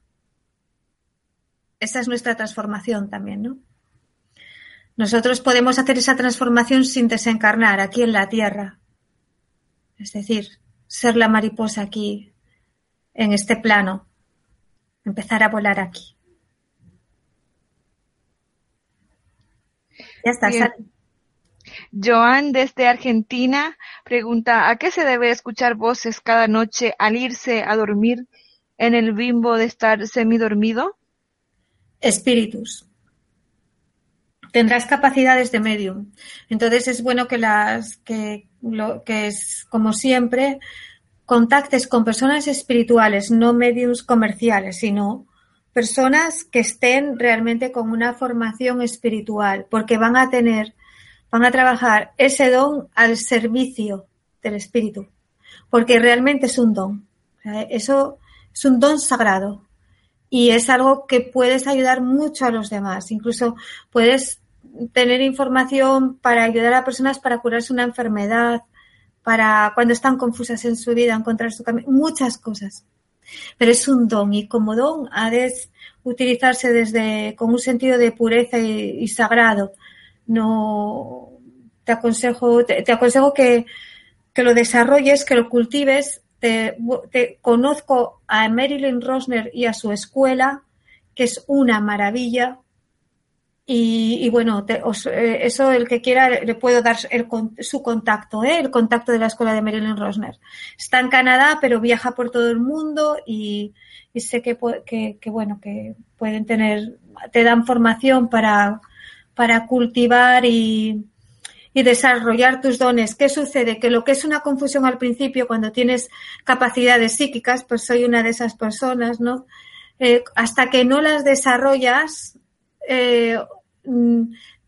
Esa es nuestra transformación también, ¿no? Nosotros podemos hacer esa transformación sin desencarnar aquí en la Tierra. Es decir, ser la mariposa aquí, en este plano, empezar a volar aquí. Ya está, Joan desde Argentina pregunta, ¿a qué se debe escuchar voces cada noche al irse a dormir en el bimbo de estar semidormido? Espíritus tendrás capacidades de medium. Entonces es bueno que las que lo que es como siempre contactes con personas espirituales, no mediums comerciales, sino personas que estén realmente con una formación espiritual, porque van a tener, van a trabajar ese don al servicio del espíritu, porque realmente es un don. Eso es un don sagrado y es algo que puedes ayudar mucho a los demás. Incluso puedes tener información para ayudar a personas para curarse una enfermedad, para cuando están confusas en su vida, encontrar su camino, muchas cosas. Pero es un don y como don ha de utilizarse desde con un sentido de pureza y, sagrado. No te aconsejo, te, aconsejo que, que, lo desarrolles, que lo cultives. Te, te conozco a Marilyn Rosner y a su escuela, que es una maravilla, y, bueno, eh, eso el que quiera le puedo dar su contacto, ¿eh? el contacto de la escuela de Marilyn Rosner. Está en Canadá, pero viaja por todo el mundo y, sé que, que, bueno, que pueden tener, te dan formación para, para cultivar y, y desarrollar tus dones. ¿Qué sucede? Que lo que es una confusión al principio, cuando tienes capacidades psíquicas, pues soy una de esas personas, ¿no? Eh, hasta que no las desarrollas, eh,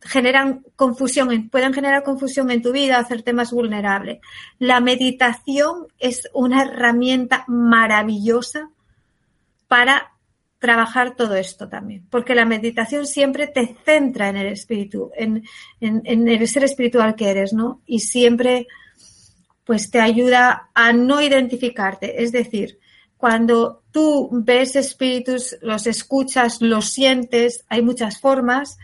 generan confusión, pueden generar confusión en tu vida, hacerte más vulnerable. La meditación es una herramienta maravillosa para trabajar todo esto también, porque la meditación siempre te centra en el espíritu, en, en, el ser espiritual que eres, ¿no? Y siempre pues te ayuda a no identificarte, es decir, cuando tú ves espíritus, los escuchas, los sientes, hay muchas formas.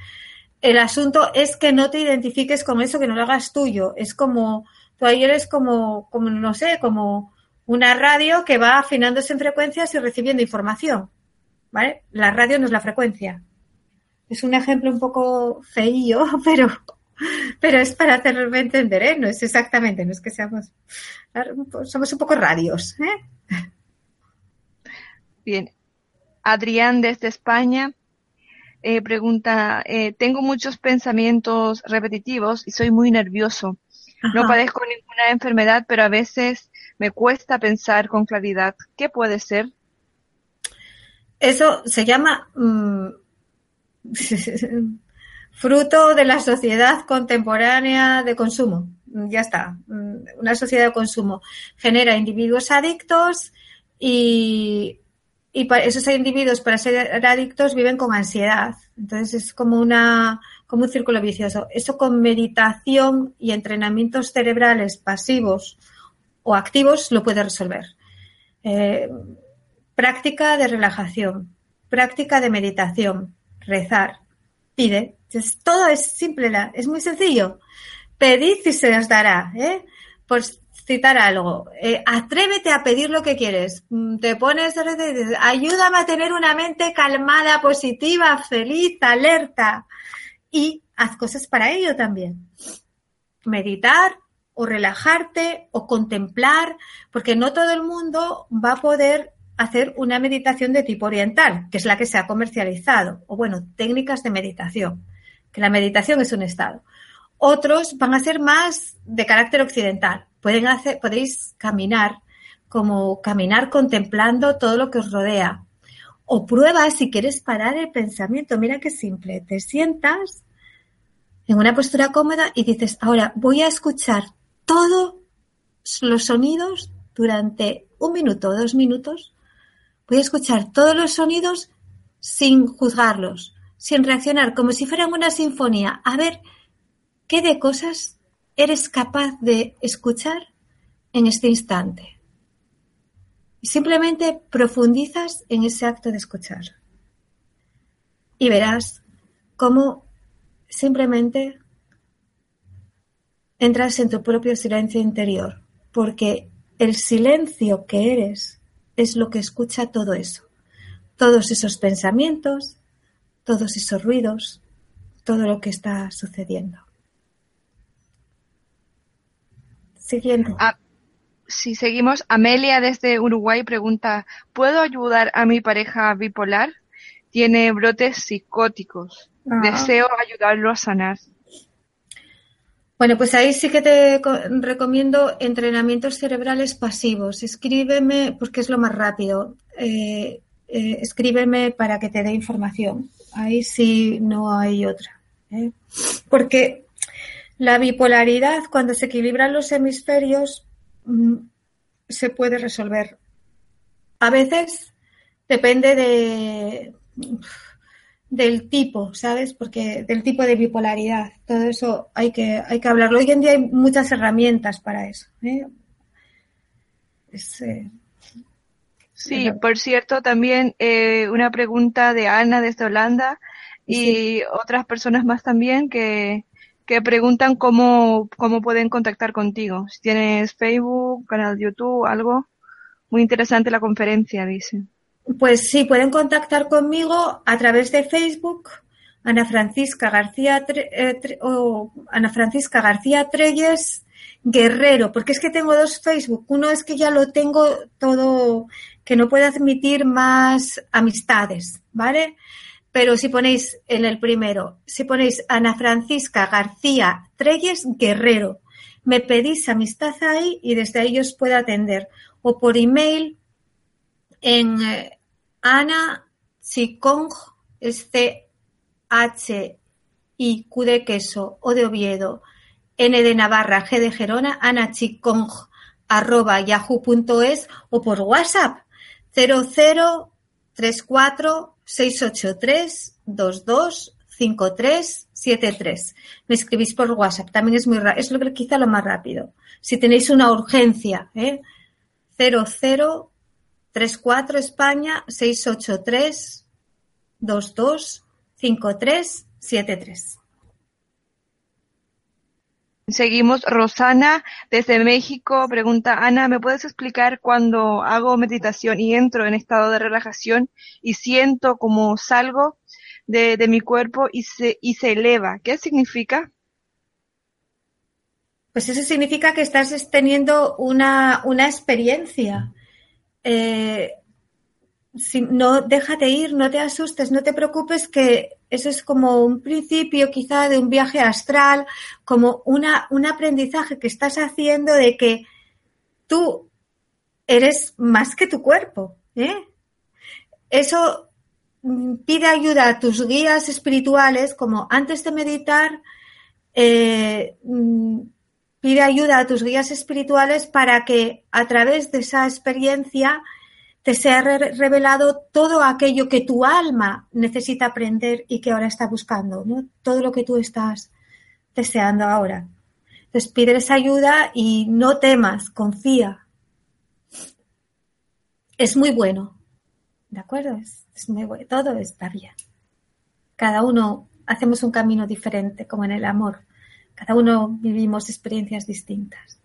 El asunto es que no te identifiques con eso, que no lo hagas tuyo. Es como, tú ahí eres como, como no sé, como una radio que va afinándose en frecuencias y recibiendo información. ¿Vale? La radio no es la frecuencia. Es un ejemplo un poco feillo, pero pero es para hacerme entender, ¿eh? No es exactamente, no es que seamos, somos un poco radios, ¿eh? Bien. Adrián desde España eh, pregunta, eh, tengo muchos pensamientos repetitivos y soy muy nervioso. No padezco ninguna enfermedad, pero a veces me cuesta pensar con claridad. ¿Qué puede ser? Eso se llama mm, fruto de la sociedad contemporánea de consumo. Ya está. Mm, una sociedad de consumo genera individuos adictos y, y esos individuos para ser adictos viven con ansiedad. Entonces es como una como un círculo vicioso. Eso con meditación y entrenamientos cerebrales pasivos o activos lo puede resolver. Eh, práctica de relajación, práctica de meditación, rezar, pide. todo es simple, es muy sencillo. Pedid y se os dará. ¿eh? Pues citar algo. Eh, atrévete a pedir lo que quieres. Mm, te pones, ayúdame a tener una mente calmada, positiva, feliz, alerta. Y haz cosas para ello también. Meditar o relajarte o contemplar, porque no todo el mundo va a poder hacer una meditación de tipo oriental, que es la que se ha comercializado, o bueno, técnicas de meditación, que la meditación es un estado. Otros van a ser más de carácter occidental. Pueden hacer, podéis caminar, como caminar contemplando todo lo que os rodea. O prueba si quieres parar el pensamiento. Mira qué simple. Te sientas en una postura cómoda y dices, ahora voy a escuchar todos los sonidos durante un minuto o dos minutos Voy a escuchar todos los sonidos sin juzgarlos, sin reaccionar, como si fueran una sinfonía. A ver qué de cosas eres capaz de escuchar en este instante. Simplemente profundizas en ese acto de escuchar. Y verás cómo simplemente entras en tu propio silencio interior, porque el silencio que eres es lo que escucha todo eso. Todos esos pensamientos, todos esos ruidos, todo lo que está sucediendo. Siguiendo. Ah, si seguimos, Amelia desde Uruguay pregunta, ¿puedo ayudar a mi pareja bipolar? Tiene brotes psicóticos. Ah. Deseo ayudarlo a sanar. Bueno, pues ahí sí que te recomiendo entrenamientos cerebrales pasivos. Escríbeme, porque es lo más rápido. Eh, eh, escríbeme para que te dé información. Ahí sí no hay otra. ¿eh? Porque la bipolaridad, cuando se equilibran los hemisferios, mm, se puede resolver. A veces depende de del tipo, ¿sabes? Porque del tipo de bipolaridad, todo eso hay que, hay que hablarlo. Hoy en día hay muchas herramientas para eso. ¿eh? eh sí, por cierto, también eh, una pregunta de Ana desde Holanda y otras personas más también que, que preguntan cómo, cómo pueden contactar contigo. Si tienes Facebook, canal de YouTube, algo. Muy interesante la conferencia, dice. Pues sí, pueden contactar conmigo a través de Facebook, Ana Francisca García eh, o Ana Francisca García Treyes Guerrero, porque es que tengo dos Facebook. Uno es que ya lo tengo todo, que no puede admitir más amistades, ¿vale? Pero si ponéis en el primero, si ponéis Ana Francisca García Treyes Guerrero, me pedís amistad ahí y desde ahí os puedo atender. O por email en eh, Ana Chicong es C-H I Q de queso o de Oviedo, N de Navarra, G de Gerona, Ana Chicong arroba yahoo.es o por WhatsApp 0034 683 225373. Me escribís por WhatsApp, también es muy es lo que quizá lo más rápido. Si tenéis una urgencia, ¿eh? 00 34 España 683 22 53 73. Seguimos, Rosana desde México pregunta, Ana, ¿me puedes explicar cuando hago meditación y entro en estado de relajación y siento como salgo de, mi cuerpo y se, y se eleva? ¿Qué significa? pues eso significa que estás teniendo una, una experiencia. Eh, si, no, déjate ir, no te asustes, no te preocupes que eso es como un principio quizá de un viaje astral, como una, un aprendizaje que estás haciendo de que tú eres más que tu cuerpo. ¿eh? Eso mm, pide ayuda a tus guías espirituales, como antes de meditar, eh, mm, pide ayuda a tus guías espirituales para que a través de esa experiencia te sea revelado todo aquello que tu alma necesita aprender y que ahora está buscando. Todo lo que tú estás deseando ahora. Entonces pídeles ayuda y no temas, confía. Es muy bueno, ¿de acuerdo? Es muy bueno, todo está bien. Cada uno hacemos un camino diferente, como en el amor. Cada uno vivimos experiencias distintas.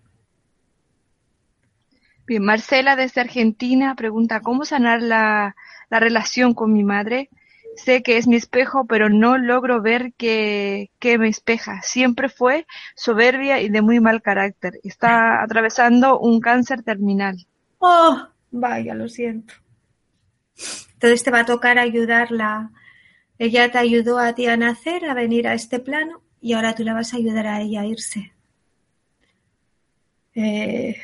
Bien, Marcela desde Argentina pregunta, ¿cómo sanar la, relación con mi madre? Sé que es mi espejo, pero no logro ver que, que, me espeja. Siempre fue soberbia y de muy mal carácter. Está atravesando un cáncer terminal. Oh, vaya, lo siento. Entonces te va a tocar ayudarla. Ella te ayudó a ti a nacer, a venir a este plano, y ahora tú la vas a ayudar a ella a irse. Eh,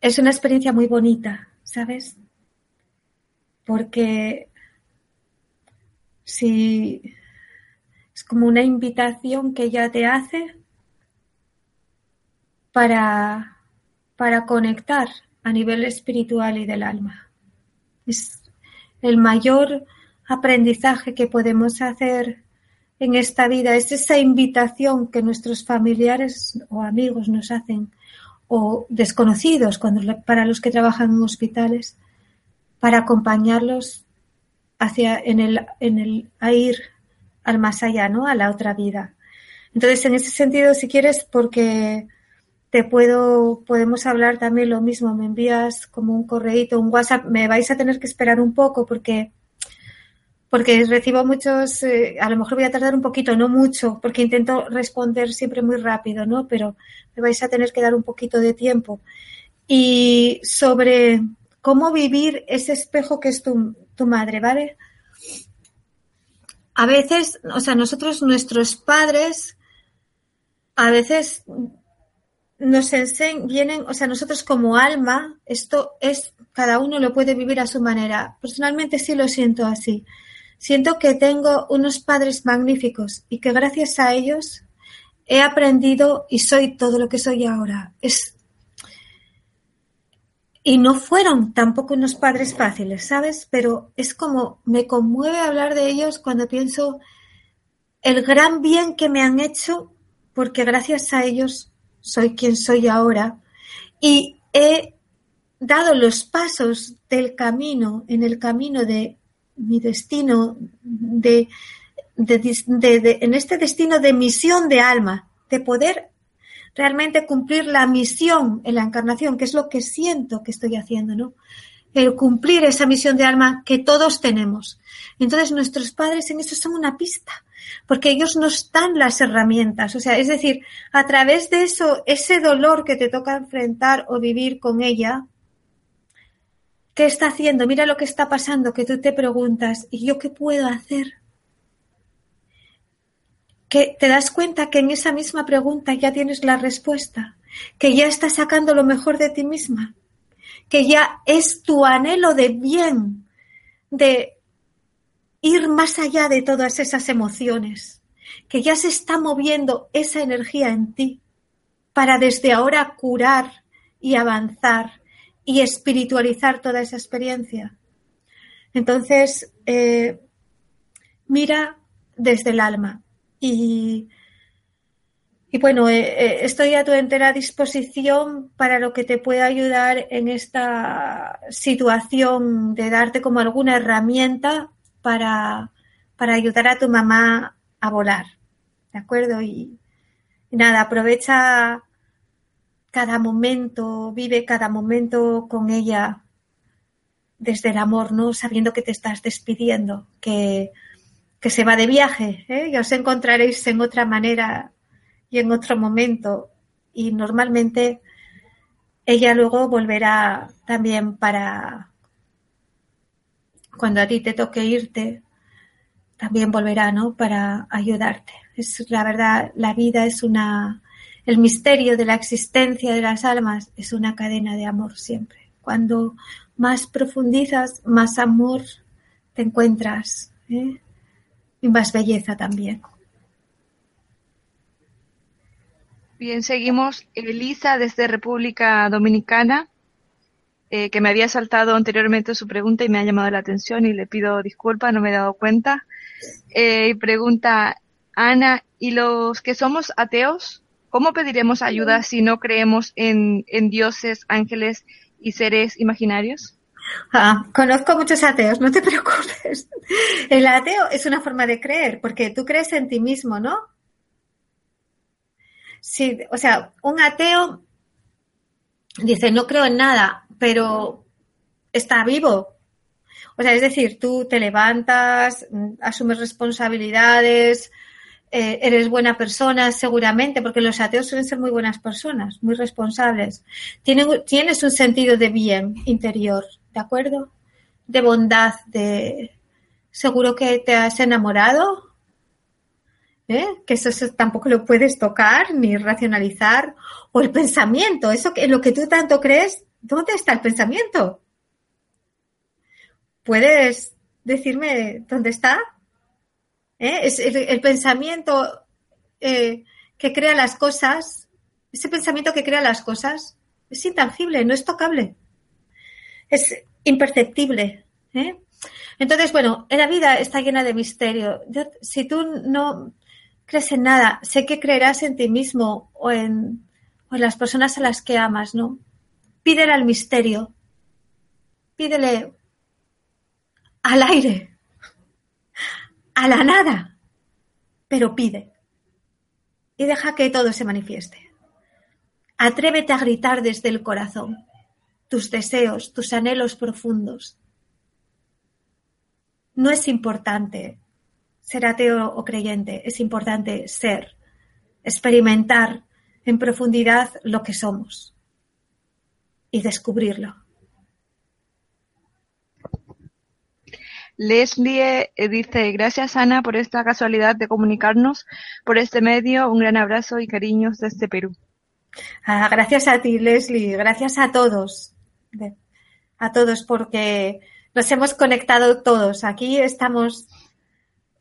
es una experiencia muy bonita, ¿sabes? Porque si es como una invitación que ella te hace para, para conectar a nivel espiritual y del alma. Es el mayor aprendizaje que podemos hacer en esta vida, es esa invitación que nuestros familiares o amigos nos hacen o desconocidos cuando, para los que trabajan en hospitales para acompañarlos hacia en el, en el a ir al más allá, ¿no? A la otra vida. Entonces, en ese sentido, si quieres, porque te puedo, podemos hablar también lo mismo, me envías como un correíto, un WhatsApp, me vais a tener que esperar un poco porque porque recibo muchos, eh, a lo mejor voy a tardar un poquito, no mucho, porque intento responder siempre muy rápido, ¿no? Pero me vais a tener que dar un poquito de tiempo. Y sobre cómo vivir ese espejo que es tu, tu madre, ¿vale? A veces, o sea, nosotros, nuestros padres, a veces nos enseñan, vienen, o sea, nosotros como alma, esto es, cada uno lo puede vivir a su manera. Personalmente sí lo siento así. Siento que tengo unos padres magníficos y que gracias a ellos he aprendido y soy todo lo que soy ahora. Es y no fueron tampoco unos padres fáciles, ¿sabes? Pero es como me conmueve hablar de ellos cuando pienso el gran bien que me han hecho, porque gracias a ellos soy quien soy ahora y he dado los pasos del camino, en el camino de mi destino de, en este destino de misión de alma, de poder realmente cumplir la misión en la encarnación, que es lo que siento que estoy haciendo, ¿no? El cumplir esa misión de alma que todos tenemos. Entonces nuestros padres en eso son una pista, porque ellos nos dan las herramientas. O sea, es decir, a través de eso, ese dolor que te toca enfrentar o vivir con ella, ¿Qué está haciendo? Mira lo que está pasando, que tú te preguntas, ¿y yo qué puedo hacer? Que te das cuenta que en esa misma pregunta ya tienes la respuesta, que ya estás sacando lo mejor de ti misma, que ya es tu anhelo de bien, de ir más allá de todas esas emociones, que ya se está moviendo esa energía en ti para desde ahora curar y avanzar y espiritualizar toda esa experiencia. Entonces, eh, mira desde el alma y, y bueno, eh, eh, estoy a tu entera disposición para lo que te pueda ayudar en esta situación de darte como alguna herramienta para, para ayudar a tu mamá a volar. ¿De acuerdo? y nada, aprovecha cada momento, vive cada momento con ella desde el amor, ¿no? Sabiendo que te estás despidiendo, que, que se va de viaje, ¿eh? y os encontraréis en otra manera y en otro momento. Y normalmente ella luego volverá también para cuando a ti te toque irte, también volverá, ¿no? Para ayudarte. Es la verdad, la vida es una, el misterio de la existencia de las almas es una cadena de amor siempre. Cuando más profundizas, más amor te encuentras ¿eh? y más belleza también. Bien, seguimos. Elisa desde República Dominicana, eh, que me había saltado anteriormente su pregunta y me ha llamado la atención y le pido disculpas, no me he dado cuenta. Eh, pregunta Ana, ¿y los que somos ateos, cómo pediremos ayuda si no creemos en, en dioses, ángeles y seres imaginarios? Ah, conozco muchos ateos, no te preocupes. El ateo es una forma de creer, porque tú crees en ti mismo, ¿no? Sí, o sea, un ateo dice, no creo en nada, pero está vivo. O sea, es decir, tú te levantas, asumes responsabilidades, eh, eres buena persona, seguramente, porque los ateos suelen ser muy buenas personas, muy responsables. tienes un sentido de bien interior, ¿de acuerdo? De bondad, de... Seguro que te has enamorado, ¿eh? que eso, tampoco lo puedes tocar ni racionalizar. O el pensamiento, eso que lo que tú tanto crees, ¿dónde está el pensamiento? ¿Puedes decirme dónde está? ¿Eh? Es el, pensamiento eh, que crea las cosas, ese pensamiento que crea las cosas, es intangible, no es tocable, es imperceptible. ¿eh? Entonces, bueno, en la vida está llena de misterio. si tú no crees en nada, sé que creerás en ti mismo o en, o en las personas a las que amas, ¿no? Pídele al misterio, pídele al aire, a la nada, pero pide y deja que todo se manifieste. Atrévete a gritar desde el corazón tus deseos, tus anhelos profundos. No es importante ser ateo o creyente, es importante ser, experimentar en profundidad lo que somos y descubrirlo. Leslie eh, dice, gracias Ana por esta casualidad de comunicarnos por este medio. Un gran abrazo y cariños desde Perú. Ah, gracias a ti, Leslie. Gracias a todos. A todos porque nos hemos conectado todos. Aquí estamos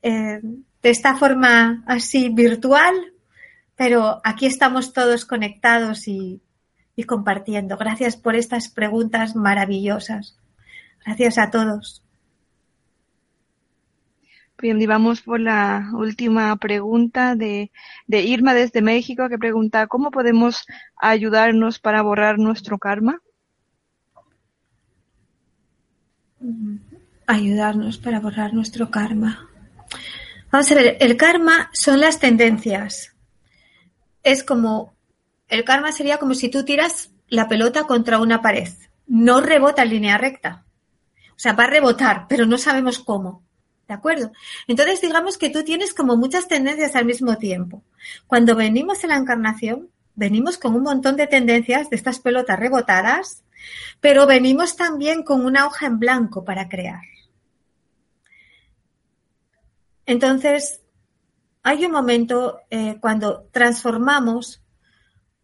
eh, de esta forma así virtual, pero aquí estamos todos conectados y compartiendo. Gracias por estas preguntas maravillosas. Gracias a todos. Bien, y vamos por la última pregunta de, de Irma desde México que pregunta, ¿cómo podemos ayudarnos para borrar nuestro karma? Ayudarnos para borrar nuestro karma. Vamos a ver, el karma son las tendencias. Es como, el karma sería como si tú tiras la pelota contra una pared. No rebota en línea recta. O sea, va a rebotar, pero no sabemos cómo. ¿De acuerdo? Entonces, digamos que tú tienes como muchas tendencias al mismo tiempo. Cuando venimos en la encarnación, venimos con un montón de tendencias de estas pelotas rebotadas, pero venimos también con una hoja en blanco para crear. Entonces, hay un momento eh, cuando transformamos,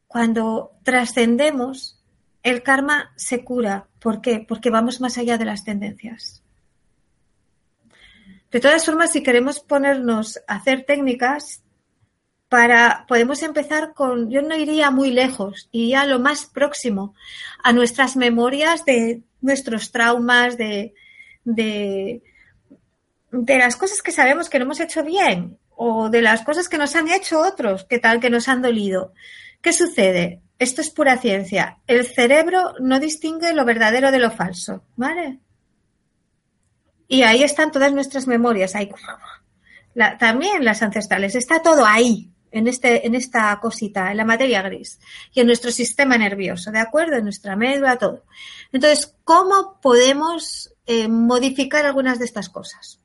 cuando trascendemos, el karma se cura. ¿Por qué? Porque vamos más allá de las tendencias. De todas formas, si queremos ponernos a hacer técnicas, para, podemos empezar con, yo no iría muy lejos, iría lo más próximo a nuestras memorias de nuestros traumas, de, de, de las cosas que sabemos que no hemos hecho bien o de las cosas que nos han hecho otros, que tal que nos han dolido. ¿Qué sucede? Esto es pura ciencia. El cerebro no distingue lo verdadero de lo falso, ¿vale? Y ahí están todas nuestras memorias, ahí. también las ancestrales, está todo ahí, en, este, en esta cosita, en la materia gris y en nuestro sistema nervioso, ¿de acuerdo? En nuestra médula, todo. Entonces, ¿cómo podemos eh, modificar algunas de estas cosas?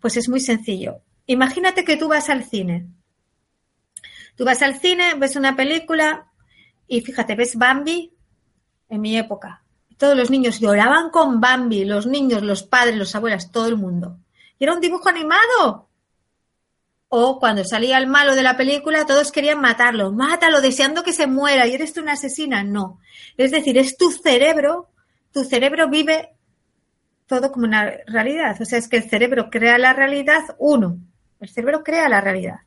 Pues es muy sencillo. Imagínate que tú vas al cine. Tú vas al cine, ves una película y fíjate, ves Bambi en mi época. Todos los niños lloraban con Bambi, los niños, los padres, los abuelos, todo el mundo. Y era un dibujo animado. O cuando salía el malo de la película, todos querían matarlo. Mátalo, deseando que se muera. ¿Y eres tú una asesina? No. Es decir, es tu cerebro. Tu cerebro vive todo como una realidad. O sea, es que el cerebro crea la realidad, uno. El cerebro crea la realidad.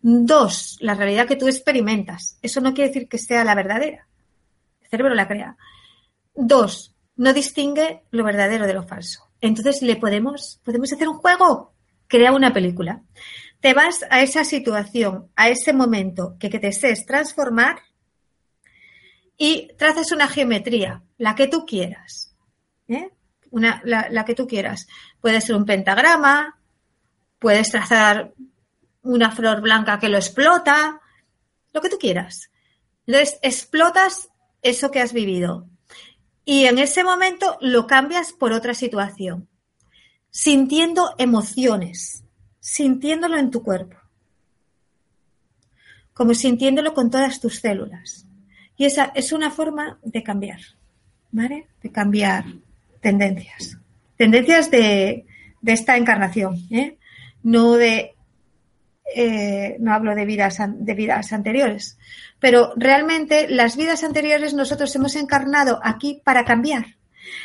Dos, la realidad que tú experimentas. Eso no quiere decir que sea la verdadera. El cerebro la crea. Dos, no distingue lo verdadero de lo falso. Entonces le podemos, podemos hacer un juego, crea una película. Te vas a esa situación, a ese momento que, te desees transformar y trazas una geometría, la que tú quieras. ¿eh? Una, la, la que tú quieras. Puede ser un pentagrama, puedes trazar una flor blanca que lo explota, lo que tú quieras. Entonces, explotas eso que has vivido y en ese momento lo cambias por otra situación, sintiendo emociones, sintiéndolo en tu cuerpo, como sintiéndolo con todas tus células. Y esa es una forma de cambiar, ¿vale? De cambiar tendencias. Tendencias de, de esta encarnación, ¿eh? no de eh, no hablo de vidas, de vidas anteriores, pero realmente las vidas anteriores nosotros hemos encarnado aquí para cambiar.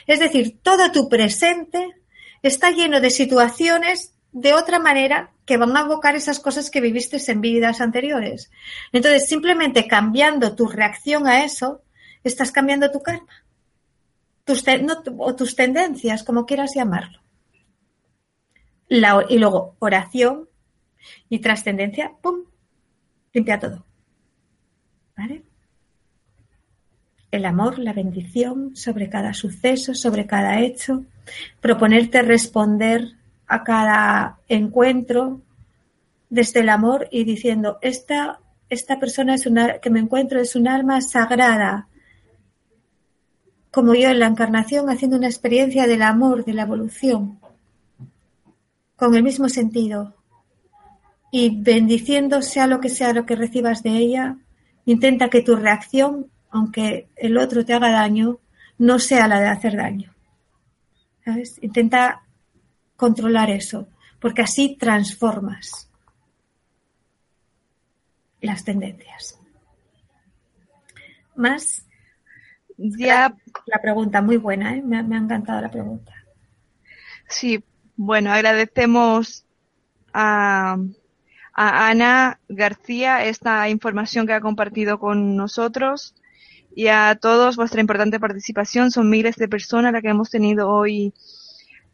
Es decir, todo tu presente está lleno de situaciones de otra manera que van a evocar esas cosas que viviste en vidas anteriores. Entonces, simplemente cambiando tu reacción a eso, estás cambiando tu karma. Tus o tus tendencias, como quieras llamarlo. y luego, oración, y trascendencia, ¡pum! Limpia todo. ¿Vale? El amor, la bendición sobre cada suceso, sobre cada hecho, proponerte responder a cada encuentro desde el amor y diciendo, esta, esta persona es una, que me encuentro es un alma sagrada, como yo en la encarnación haciendo una experiencia del amor, de la evolución, con el mismo sentido, y bendiciendo sea lo que sea lo que recibas de ella, intenta que tu reacción, aunque el otro te haga daño, no sea la de hacer daño. ¿Sabes? Intenta controlar eso, porque así transformas las tendencias. Más. Ya. La pregunta, muy buena, ¿eh? me, me ha encantado la pregunta. Sí, bueno, agradecemos a a Ana García esta información que ha compartido con nosotros y a todos vuestra importante participación. Son miles de personas las que hemos tenido hoy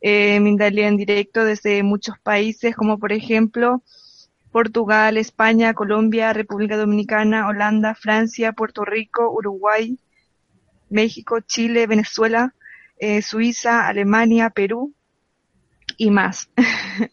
eh, Mindalia en directo desde muchos países, como por ejemplo Portugal, España, Colombia, República Dominicana, Holanda, Francia, Puerto Rico, Uruguay, México, Chile, Venezuela, eh, Suiza, Alemania, Perú y más.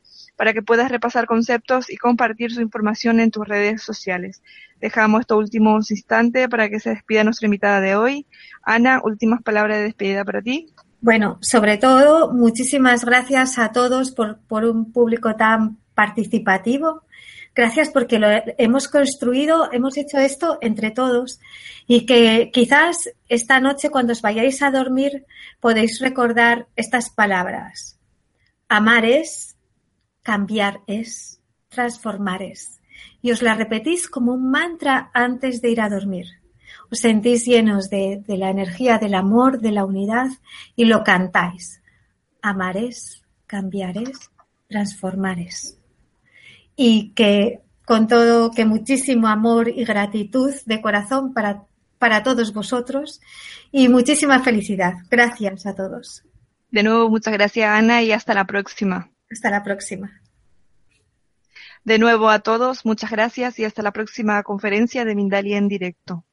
para que puedas repasar conceptos y compartir su información en tus redes sociales. Dejamos estos últimos instantes para que se despida nuestra invitada de hoy. Ana, últimas palabras de despedida para ti. Bueno, sobre todo, muchísimas gracias a todos por, por un público tan participativo. Gracias porque lo hemos construido, hemos hecho esto entre todos y que quizás esta noche cuando os vayáis a dormir podéis recordar estas palabras. Amar es Cambiar es, transformar es. Y os la repetís como un mantra antes de ir a dormir. Os sentís llenos de, la energía del amor, de la unidad y lo cantáis. Amar es, cambiar es, transformar es. Y que con todo, que muchísimo amor y gratitud de corazón para, para todos vosotros y muchísima felicidad. Gracias a todos. De nuevo, muchas gracias Ana y hasta la próxima. Hasta la próxima. De nuevo a todos, muchas gracias y hasta la próxima conferencia de Mindalia en directo.